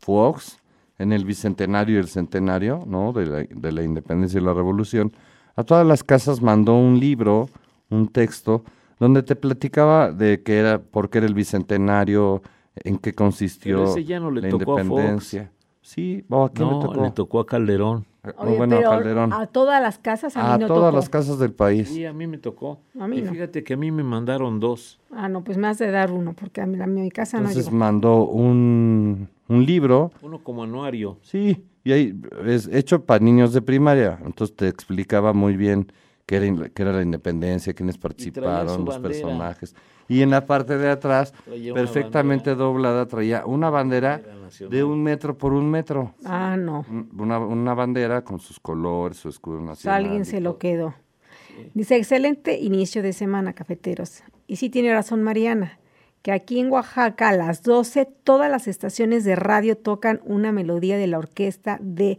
Fox, en el bicentenario y el centenario, ¿no? De la, de la independencia y la revolución, a todas las casas mandó un libro, un texto, donde te platicaba de que era, por qué era el bicentenario, en qué consistió Pero ese ya no le la tocó a Fox. independencia. Sí, ¿o ¿a quién No, le tocó? le tocó a Calderón. Eh, Oye, bueno, a pero Calderón. a todas las casas a, A mí no todas tocó. las casas del país. Sí, a mí me tocó. A mí y no. fíjate que a mí me mandaron dos. Ah, no, pues más de dar uno, porque a mí, a mi casa Entonces no llegó. mandó un, un libro Uno como anuario. Sí, y ahí es hecho para niños de primaria, entonces te explicaba muy bien qué era, in- qué era la independencia, quiénes participaron, los bandera. personajes. Y en la parte de atrás, perfectamente doblada, traía una bandera de un metro por un metro. Ah, no. Un- Una, una bandera con sus colores, su escudo nacional. alguien se lo quedó. Dice, excelente inicio de semana, cafeteros. Y sí tiene razón Mariana, que aquí en Oaxaca a las 12 todas las estaciones de radio tocan una melodía de la orquesta de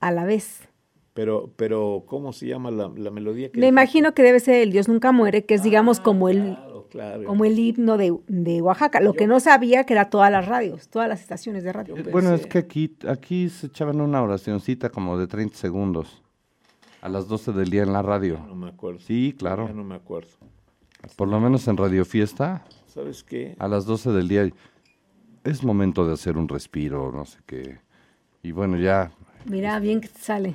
a la vez. Pero, pero, ¿cómo se llama la, la melodía? que Me imagino que debe ser el Dios nunca muere, que es digamos como el Claro, claro. como el himno de, de Oaxaca. Lo que no sabía que era todas las radios, todas las estaciones de radio. Eh, Bueno, es que aquí, aquí se echaban una oracioncita como de 30 segundos A las 12 del día en la radio. No me acuerdo. Sí, claro. Ya no me acuerdo. Por lo menos en Radio Fiesta, ¿Sabes qué? a las 12 del día es momento de hacer un respiro, no sé qué. Y bueno, ya Mira, bien que te sale.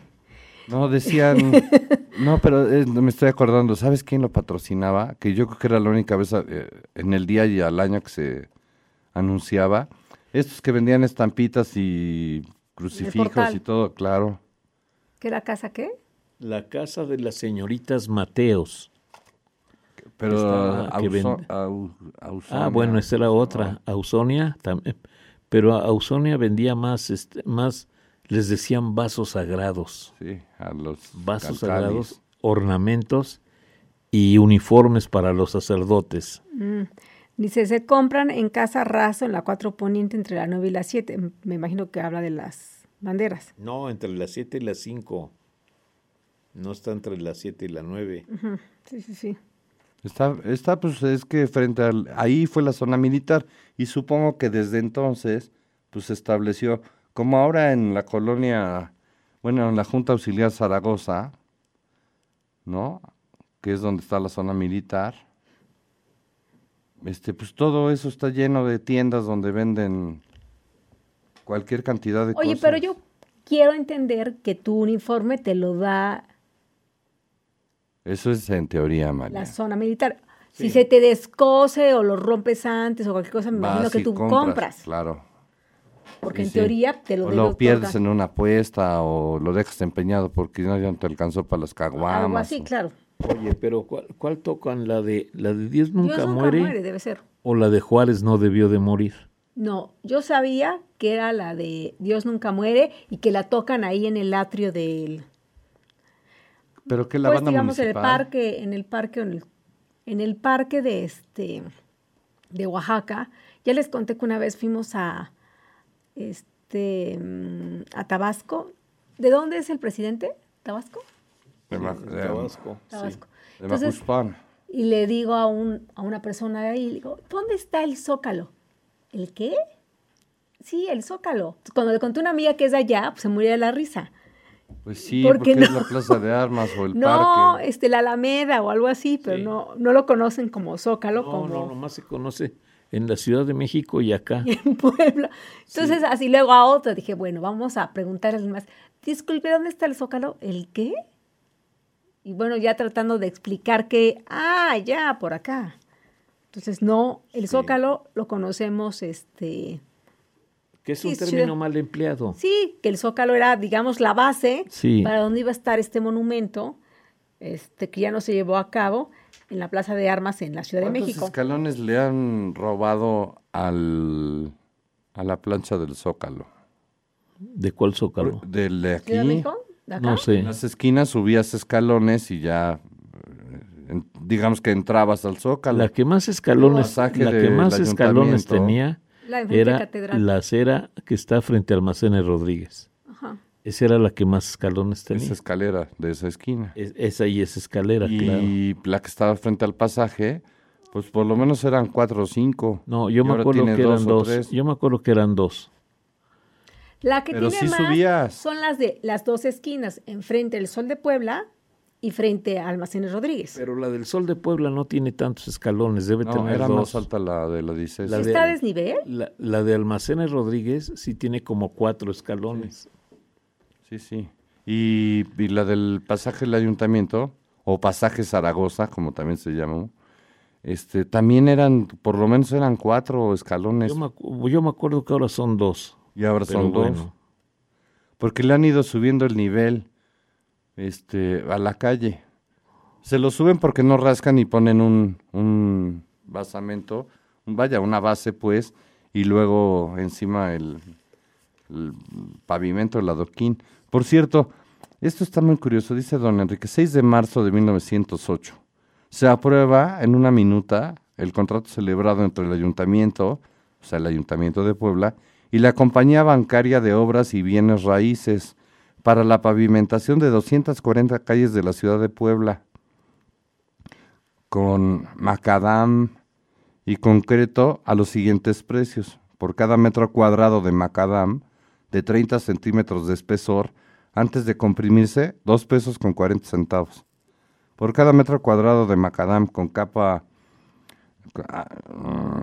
No, decían. no, pero me estoy acordando. ¿Sabes quién lo patrocinaba? Que yo creo que era la única vez eh, en el día y al año que se anunciaba. Estos que vendían estampitas y crucifijos y todo, claro. ¿Qué era casa qué? La casa de las señoritas Mateos. Pero Estaba Auso- vende- Au- Ah, Ausonia. bueno, esa era otra. Ausonia también. Pero Ausonia vendía más, este, más, les decían vasos sagrados. Sí, a los Vasos calcalis. sagrados, ornamentos y uniformes para los sacerdotes. Dice, se compran en Casa Razo, en la 4 Poniente, entre la 9 y la 7. M- Me imagino que habla de las banderas. No, entre las 7 y las 5. No está entre las 7 y las 9. Sí, sí, sí. Está, está, pues es que frente al, ahí fue la zona militar y supongo que desde entonces, pues se estableció, como ahora en la colonia, bueno, en la Junta Auxiliar Zaragoza, ¿no? Que es donde está la zona militar. Este, pues todo eso está lleno de tiendas donde venden cualquier cantidad de Oye, cosas. pero yo quiero entender que tu uniforme te lo da Eso es en teoría, María. la zona militar. Si se te descose o lo rompes antes o cualquier cosa, me imagino Vas que y tú compras. Claro. Porque Sí, en sí. teoría te lo o lo pierdes otorgar. en una apuesta o lo dejas empeñado porque no, ya no te alcanzó para las caguamas. Algo así, o- claro. Oye, pero ¿cuál, cuál tocan? ¿La de, ¿La de Dios nunca, Dios nunca muere? muere, debe ser. ¿O la de Juárez no debió de morir? No, yo sabía que era la de Dios nunca muere y que la tocan ahí en el atrio del, Pero que la pues banda digamos en el municipal. parque, en el parque, en el, en el parque de este de Oaxaca. Ya les conté que una vez fuimos a este mm, a Tabasco. ¿De dónde es el presidente? ¿Tabasco? de Ma- de- Tabasco. Tabasco. de Entonces, y le digo a, un, a una persona de ahí, le digo, ¿dónde está el Zócalo? ¿El qué? Sí, el Zócalo. Cuando le conté a una amiga que es de allá, pues se murió de la risa. Pues sí, ¿por porque es no? la plaza de armas o el no, parque. este, la Alameda o algo así, pero Sí. no, no lo conocen como Zócalo, No, como no, nomás se conoce en la Ciudad de México y acá. en Puebla. Entonces, así luego a otro dije, bueno, vamos a preguntar a alguien más. Disculpe, ¿dónde está el Zócalo? ¿El qué? Y bueno, ya tratando de explicar que, ah, ya, por acá. Entonces, no, el Zócalo lo conocemos, este, Que es un Sí, término mal empleado. sí, que el Zócalo era, digamos, la base Sí. para donde iba a estar este monumento, este, que ya no se llevó a cabo en la Plaza de Armas en la Ciudad de ¿Cuántos México. escalones le han robado al, a la plancha del Zócalo? ¿De cuál zócalo? Del de aquí. ¿Ciudad de México? ¿De acá? No sé. En las esquinas subías escalones y ya, eh, digamos que entrabas al Zócalo. La que más escalones, la que más escalones tenía La de era Catedral. la acera que está frente a Almacenes Rodríguez. Ajá. Esa era la que más escalones tenía. Esa escalera de esa esquina. Es- esa y esa escalera, claro. Y la que estaba frente al pasaje, pues por lo menos eran cuatro o cinco. No, yo Y me acuerdo que eran dos. Yo me acuerdo que eran dos. La que Pero tiene sí más subías. son las de las dos esquinas, enfrente del Sol de Puebla y frente a Almacenes Rodríguez. Pero la del Sol de Puebla no tiene tantos escalones, debe No, tener era dos. más alta la de la 16. La de- ¿Está a desnivel? La, la de Almacenes Rodríguez sí tiene como cuatro escalones. Sí, sí. Y, y la del pasaje del ayuntamiento, o pasaje Zaragoza, como también se llamó, este, también eran, por lo menos eran cuatro escalones. Yo me, acu- yo me acuerdo que ahora son dos. y ahora son dos. bueno, Porque le han ido subiendo el nivel este, a la calle. Se lo suben porque no rascan y ponen un, un basamento, vaya, una base pues, y luego encima el, el pavimento, el adoquín. Por cierto, esto está muy curioso, dice don Enrique, 6 de marzo de 1908. Se aprueba en una minuta el contrato celebrado entre el ayuntamiento, o sea, el ayuntamiento de Puebla, y la compañía bancaria de obras y bienes raíces para la pavimentación de 240 calles de la ciudad de Puebla, con macadam y concreto a los siguientes precios. Por cada metro cuadrado de macadam de 30 centímetros de espesor, antes de comprimirse, 2 pesos con 40 centavos. Por cada metro cuadrado de macadam con capa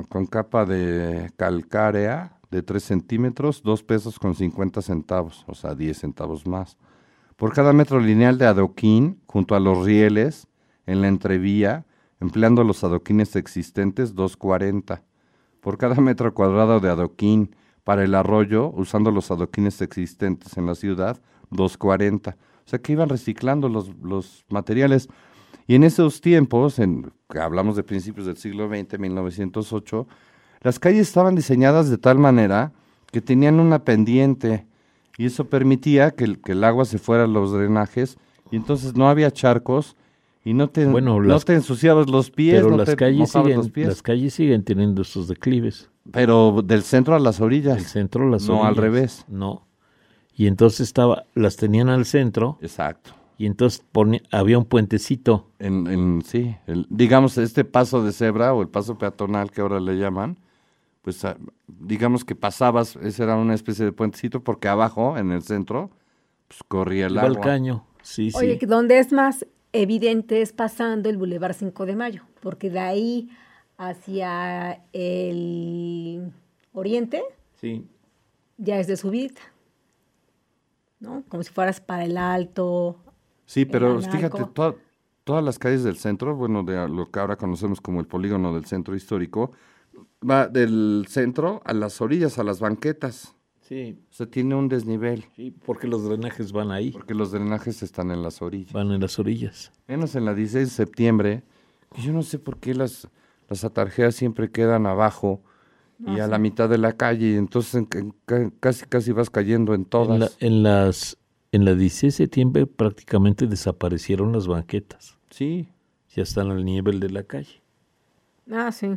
con capa de calcárea de 3 centímetros, 2 pesos con 50 centavos, o sea, 10 centavos más. Por cada metro lineal de adoquín, junto a los rieles, en la entrevía, empleando los adoquines existentes, 2.40. Por cada metro cuadrado de adoquín para el arroyo, usando los adoquines existentes en la ciudad, 2.40. O sea que iban reciclando los, los materiales. Y en esos tiempos, en, hablamos de principios del siglo XX, 1908, las calles estaban diseñadas de tal manera que tenían una pendiente y eso permitía que el, que el agua se fuera a los drenajes y entonces no había charcos y no te, Bueno, no las- te ensuciabas los pies, Pero no las te calles, siguen, los pies. las calles siguen teniendo esos declives. Pero del centro a las orillas. El centro, las No, al orillas. revés. No. Y entonces estaba, las tenían al centro Exacto. y entonces pone- había un puentecito. En, en, sí, el- digamos este paso de cebra o el paso peatonal que ahora le llaman, pues digamos que pasabas, ese era una especie de puentecito porque abajo, en el centro, pues corría el Iba agua. caño. Sí, Oye, sí. donde es más evidente es pasando el Boulevard 5 de Mayo, porque de ahí hacia el oriente Sí. ya es de subida, ¿no? Como si fueras para el alto. Sí, pero fíjate, to- todas las calles del centro, bueno, de lo que ahora conocemos como el polígono del centro histórico, va del centro a las orillas, a las banquetas. Sí, O sea, tiene un desnivel, sí, porque los drenajes van ahí, porque los drenajes están en las orillas. van en las orillas. Menos en la 16 de septiembre, yo no sé por qué las, las atarjeas siempre quedan abajo y a la mitad de la calle, y entonces en- en ca- casi casi vas cayendo en todas. En, la- en las en la 16 de septiembre prácticamente desaparecieron las banquetas. Sí, Ya están al nivel de la calle. Ah, sí.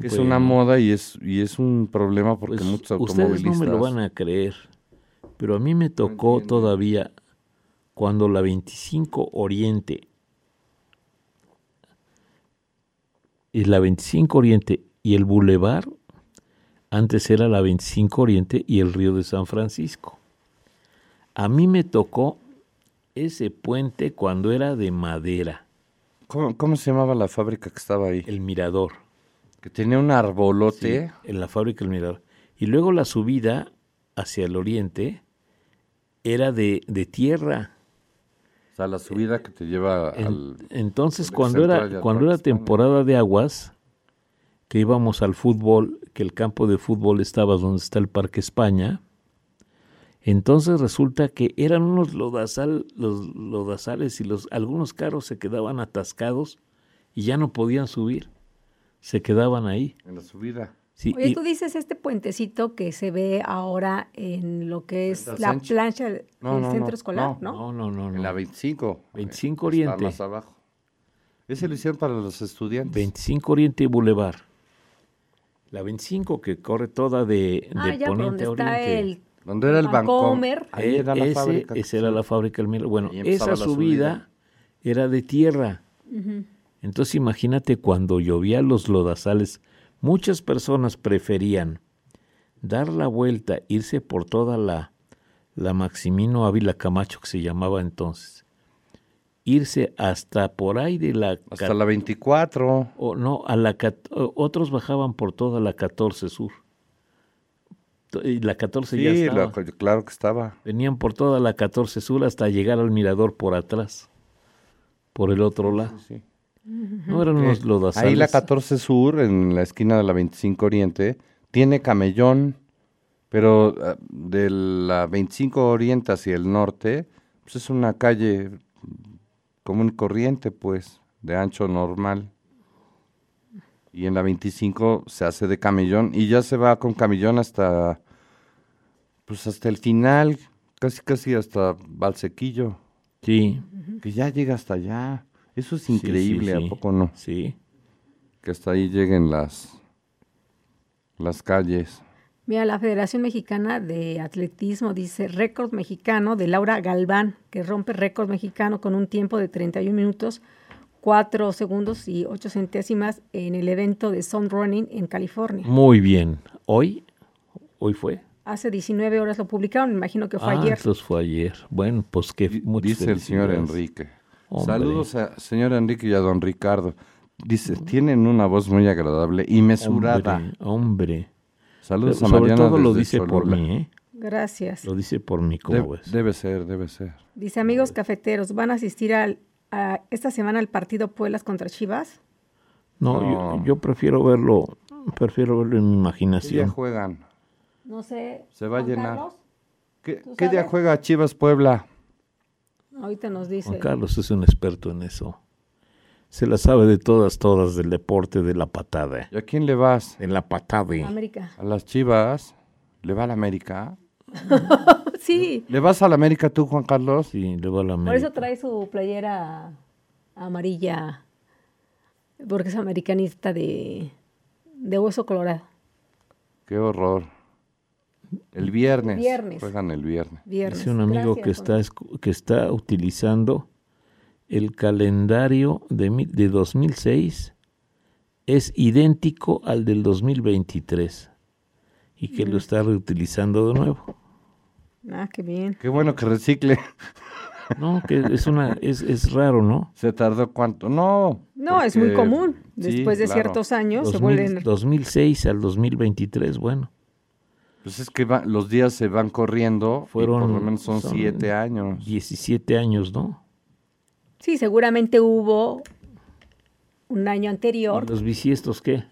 Que es una moda y es, y es un problema porque pues, muchos ustedes automovilistas... no me lo van a creer, pero a mí me tocó todavía cuando la 25 Oriente y la 25 Oriente y el Boulevard antes era la 25 Oriente y el Río de San Francisco. A mí me tocó ese puente cuando era de madera, ¿Cómo, cómo se llamaba la fábrica que estaba ahí? el Mirador. Que tenía un arbolote. Sí, en la fábrica del Mirador. Y luego la subida hacia el oriente era de, de tierra. O sea, la subida que te lleva En- al... entonces, cuando era, cuando era temporada de aguas, que íbamos al fútbol, que el campo de fútbol estaba donde está el Parque España, entonces resulta que eran unos lodazal, los lodazales y los, algunos carros se quedaban atascados y ya no podían subir. Se quedaban ahí. En la subida. Sí, Oye, y- tú dices este puentecito que se ve ahora en lo que es la Sánchez. plancha del No, no, centro no, escolar, ¿no? no, no, no, En no. la 25. 25 Está Oriente. más abajo. Ese lo hicieron para los estudiantes. 25 Oriente y Boulevard. La 25 que corre toda de, de Ah, ya, poniente a está oriente. el Donde era el banco. Vancomer. Ahí Eh, era la ese, fábrica. esa era la fábrica del. Bueno, esa subida, subida. era de tierra. Entonces imagínate cuando llovía los lodazales, muchas personas preferían dar la vuelta, irse por toda la, la Maximino Ávila Camacho que se llamaba entonces, irse hasta por ahí de la Hasta la 24. o no, a la otros bajaban por toda la 14 sur. Y la 14 ya Sí, estaba. lo- claro que estaba. Venían por toda la 14 sur hasta llegar al mirador por atrás, por el otro lado. Sí. No eran unos Eh, lodazales. Ahí la 14 Sur, en la esquina de la 25 Oriente, tiene camellón, pero ah, de la 25 Oriente hacia el norte, pues es una calle común y corriente, pues, de ancho normal. Y en la 25 se hace de camellón y ya se va con camellón hasta, pues hasta el final, casi casi hasta Valsequillo, Sí, que ya llega hasta allá. Eso es Sí, sí, increíble, sí. ¿a poco no? sí. que hasta ahí lleguen las las calles. Mira, la Federación Mexicana de Atletismo dice récord mexicano de Laura Galván, que rompe récord mexicano con un tiempo de 31 minutos, 4 segundos y 8 centésimas en el evento de Sun Running en California. Muy bien. Hoy, hoy fue. hace 19 horas lo publicaron, me imagino que fue ah, ayer. entonces fue ayer. Bueno, pues que Dice el señor. Enrique. Hombre. Saludos a señor Enrique y a don Ricardo. Dice, tienen una voz muy agradable y mesurada. Hombre, hombre. Saludos Pero a sobre Mariana todo lo dice por mí, ¿eh? Gracias. Lo dice por mí, ¿cómo De- ves? debe ser, debe ser. Dice, amigos cafeteros, ¿van a asistir al, a esta semana al partido Pueblas contra Chivas? No, No. Yo, yo prefiero verlo, prefiero verlo en mi ¿Qué día imaginación. juegan? No sé. Se va a llenar. Carlos, ¿Qué, ¿Tú qué día juega Chivas Puebla? Ahorita nos dice. Juan Carlos es un experto en eso. Se la sabe de todas, todas, del deporte de la patada. ¿Y a quién le vas? De la patada. América. ¿A las Chivas? ¿Le va a la América? Sí, ¿Le vas a la América tú, Juan Carlos? Sí, le va a la por América. eso trae su playera amarilla, porque es americanista de, de hueso colorado. Qué horror. El viernes. Viernes. Juegan el viernes. Viernes. Dice un amigo que Gracias, está, escu- que está utilizando el calendario de, mi- de 2006 es idéntico al del 2023 y que lo está reutilizando de nuevo. Ah, qué bien. Qué bueno que recicle. No, que es una es, es raro, ¿no? ¿Se tardó cuánto? No. No, es muy porque- común. sí, Después de claro. ciertos años se 2000 vuelven... 2006 al 2023, bueno, Pues es que va- los días se van corriendo. Fueron- y por lo menos son, son siete años. 17 años, ¿no? Sí, seguramente hubo un año ¿Y anterior. los bisiestos qué?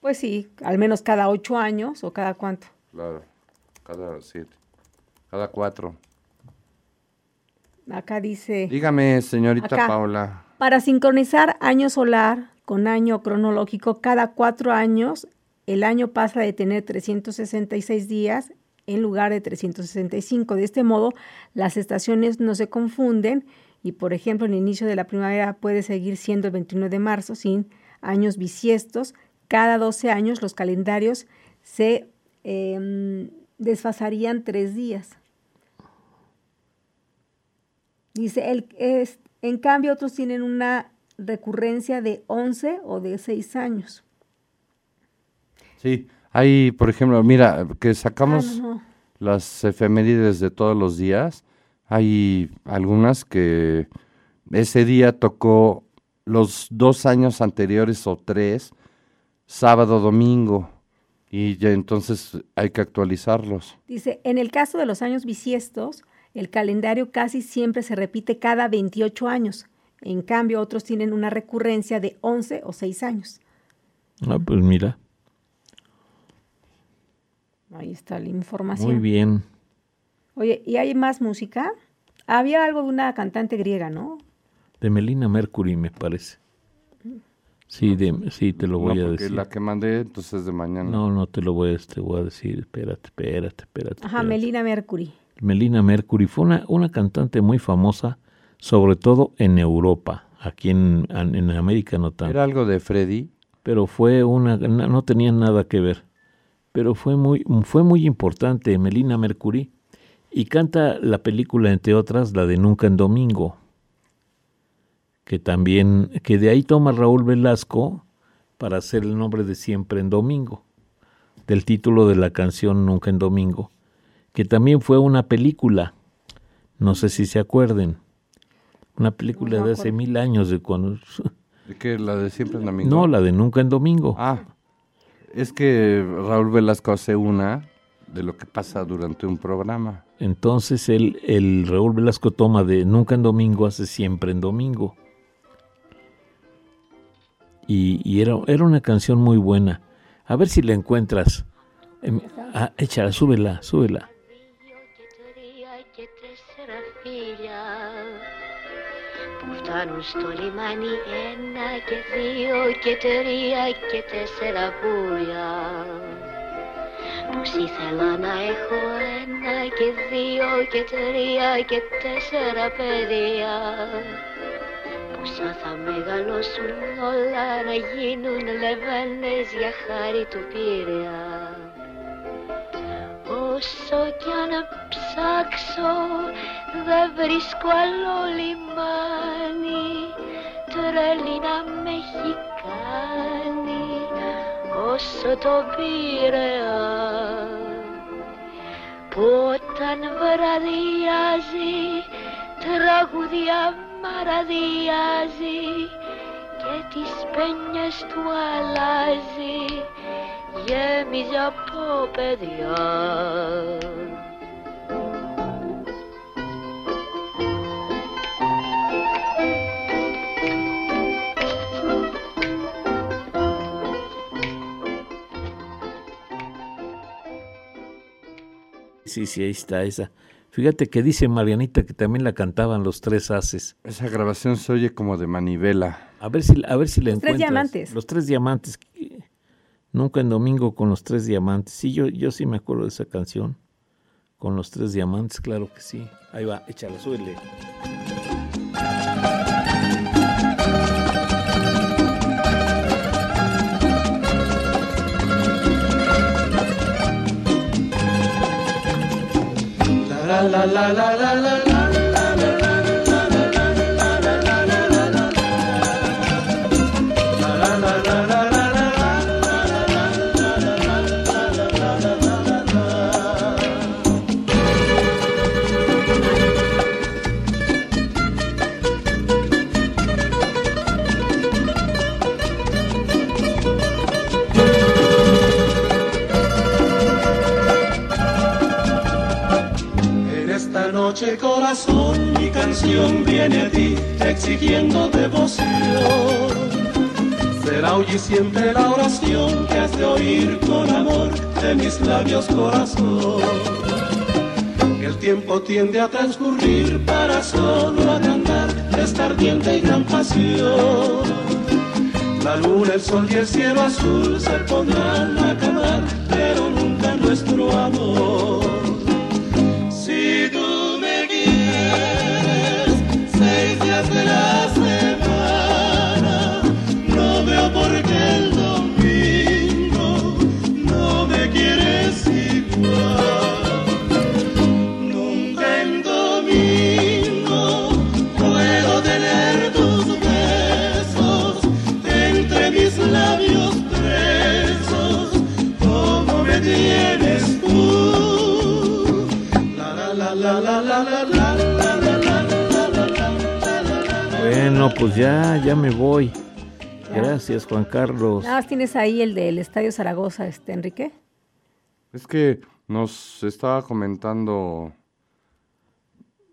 Pues sí, al menos cada ocho años o cada cuánto. Claro. Cada siete. Cada cuatro. Acá dice... Dígame, señorita Acá. Paula. Para sincronizar año solar con año cronológico, cada cuatro años el año pasa de tener 366 días en lugar de 365. De este modo, las estaciones no se confunden y, por ejemplo, el inicio de la primavera puede seguir siendo el 21 de marzo sin años bisiestos. Cada 12 años los calendarios se em, desfasarían tres días. Dice, es, en cambio otros tienen una recurrencia de 11 o de 6 años. Sí. Hay, por ejemplo, mira, que sacamos Ah, no, no. las efemérides de todos los días. Hay algunas que ese día tocó los dos años anteriores o tres, sábado, domingo, y ya entonces hay que actualizarlos. Dice, en el caso de los años bisiestos, el calendario casi siempre se repite cada 28 años. En cambio, otros tienen una recurrencia de 11 o 6 años. Ah, pues mira, Ahí está la información. muy bien. Oye, ¿y hay más música? Había algo de una cantante griega, ¿no? De Melina Mercury, me parece. Sí, de, sí, te lo voy No, a decir. la que mandé entonces de mañana. No, no te lo voy a, te voy a decir. Espérate, espérate, espérate. Ajá, espérate. Melina Mercury. Melina Mercury fue una, una cantante muy famosa, sobre todo en Europa. Aquí en, en América no tanto. Era algo de Freddy. pero fue una no no tenía nada que ver pero fue muy fue muy importante Melina Mercury y canta la película entre otras la de Nunca en Domingo que también que de ahí toma Raúl Velasco para hacer el nombre de Siempre en Domingo del título de la canción Nunca en Domingo que también fue una película no sé si se acuerden una película No de hace mil años de cuando ¿De qué? ¿La de siempre en domingo? no la de Nunca en Domingo Ah, es que Raúl Velasco hace una de lo que pasa durante un programa. Entonces el, el Raúl Velasco toma de Nunca en Domingo hace siempre en Domingo. Y, era, era una canción muy buena. A ver si la encuentras. Em, ah, échala, súbela, súbela. Φτάνουν στο λιμάνι ένα και δύο και τρία και τέσσερα πουλιά Πως ήθελα να έχω ένα και δύο και τρία και τέσσερα παιδιά Πόσα θα μεγαλώσουν όλα να γίνουν λεβένες για χάρη του Πειραιά Όσο κι αν ψάξω δεν βρίσκω άλλο λιμάνι. Τρέλη να με έχει κάνει όσο το Πειραιά όταν βραδιάζει τραγουδιά μαραδιάζει και τις πένιες του αλλάζει mi. Sí, sí, ahí está esa. Fíjate que dice Marianita que también la cantaban los tres haces. Esa grabación se oye como de manivela. A ver si, a ver si la los encuentras. Los tres diamantes. Los tres diamantes. Nunca en domingo con los tres diamantes. Sí, yo, yo sí me acuerdo de esa canción. Con los tres diamantes, claro que sí. Ahí va, échala, súbele. En tiende a transcurrir para solo agrandar esta ardiente y gran pasión. La luna, el sol y el cielo azul se podrán acabar, pero nunca nuestro amor. Bueno, pues ya, ya me voy. Gracias, Juan Carlos. Nada más tienes ahí el del Estadio Zaragoza, este Enrique. Es que nos estaba comentando,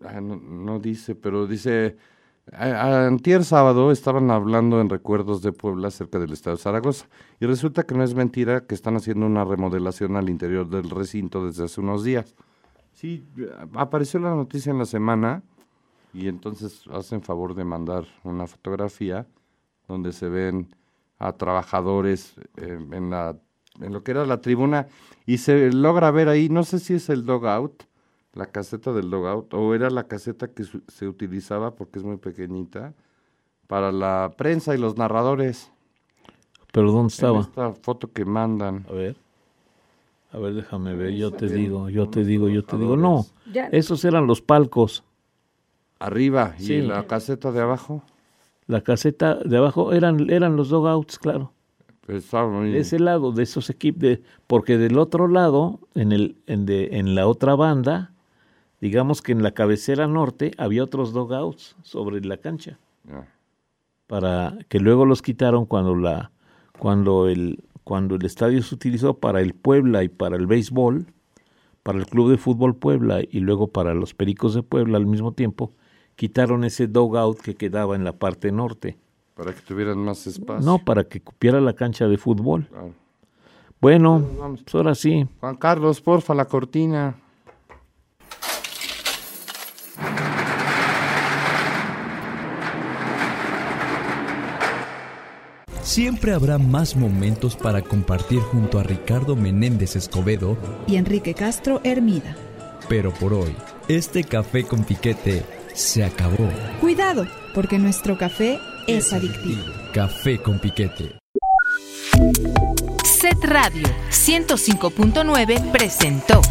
ah, no, no dice, pero dice, antier sábado estaban hablando en Recuerdos de Puebla acerca del Estado de Zaragoza y resulta que no es mentira que están haciendo una remodelación al interior del recinto desde hace unos días. Sí, apareció la noticia en la semana y entonces hacen favor de mandar una fotografía donde se ven a trabajadores eh, en la en lo que era la tribuna y se logra ver ahí, no sé si es el dogout, la caseta del dogout, o era la caseta que su- se utilizaba porque es muy pequeñita para la prensa y los narradores. ¿Pero dónde En estaba? esta foto que mandan. A ver. A ver, déjame ver. Yo te digo, yo te digo, yo te digo. No, Ya. esos eran los palcos. Arriba y Sí. la caseta de abajo. La caseta de abajo eran, eran los dogouts, claro. pues, muy- De ese lado, de esos equipos, de, porque del otro lado, en, el, en, de, en la otra banda, digamos que en la cabecera norte había otros dogouts sobre la cancha, para que luego los quitaron cuando la cuando el cuando el estadio se utilizó para el Puebla y para el béisbol, para el Club de Fútbol Puebla y luego para los Pericos de Puebla al mismo tiempo, quitaron ese dogout que quedaba en la parte norte. para que tuvieran más espacio. No, para que cupiera la cancha de fútbol. Claro. Bueno, vamos. pues ahora sí. Juan Carlos, porfa, la cortina. Siempre habrá más momentos para compartir junto a Ricardo Menéndez Escobedo, y Enrique Castro Hermida. pero por hoy, este café con piquete se acabó. Cuidado, porque nuestro café es adictivo. Café con piquete. Set Radio 105.9 presentó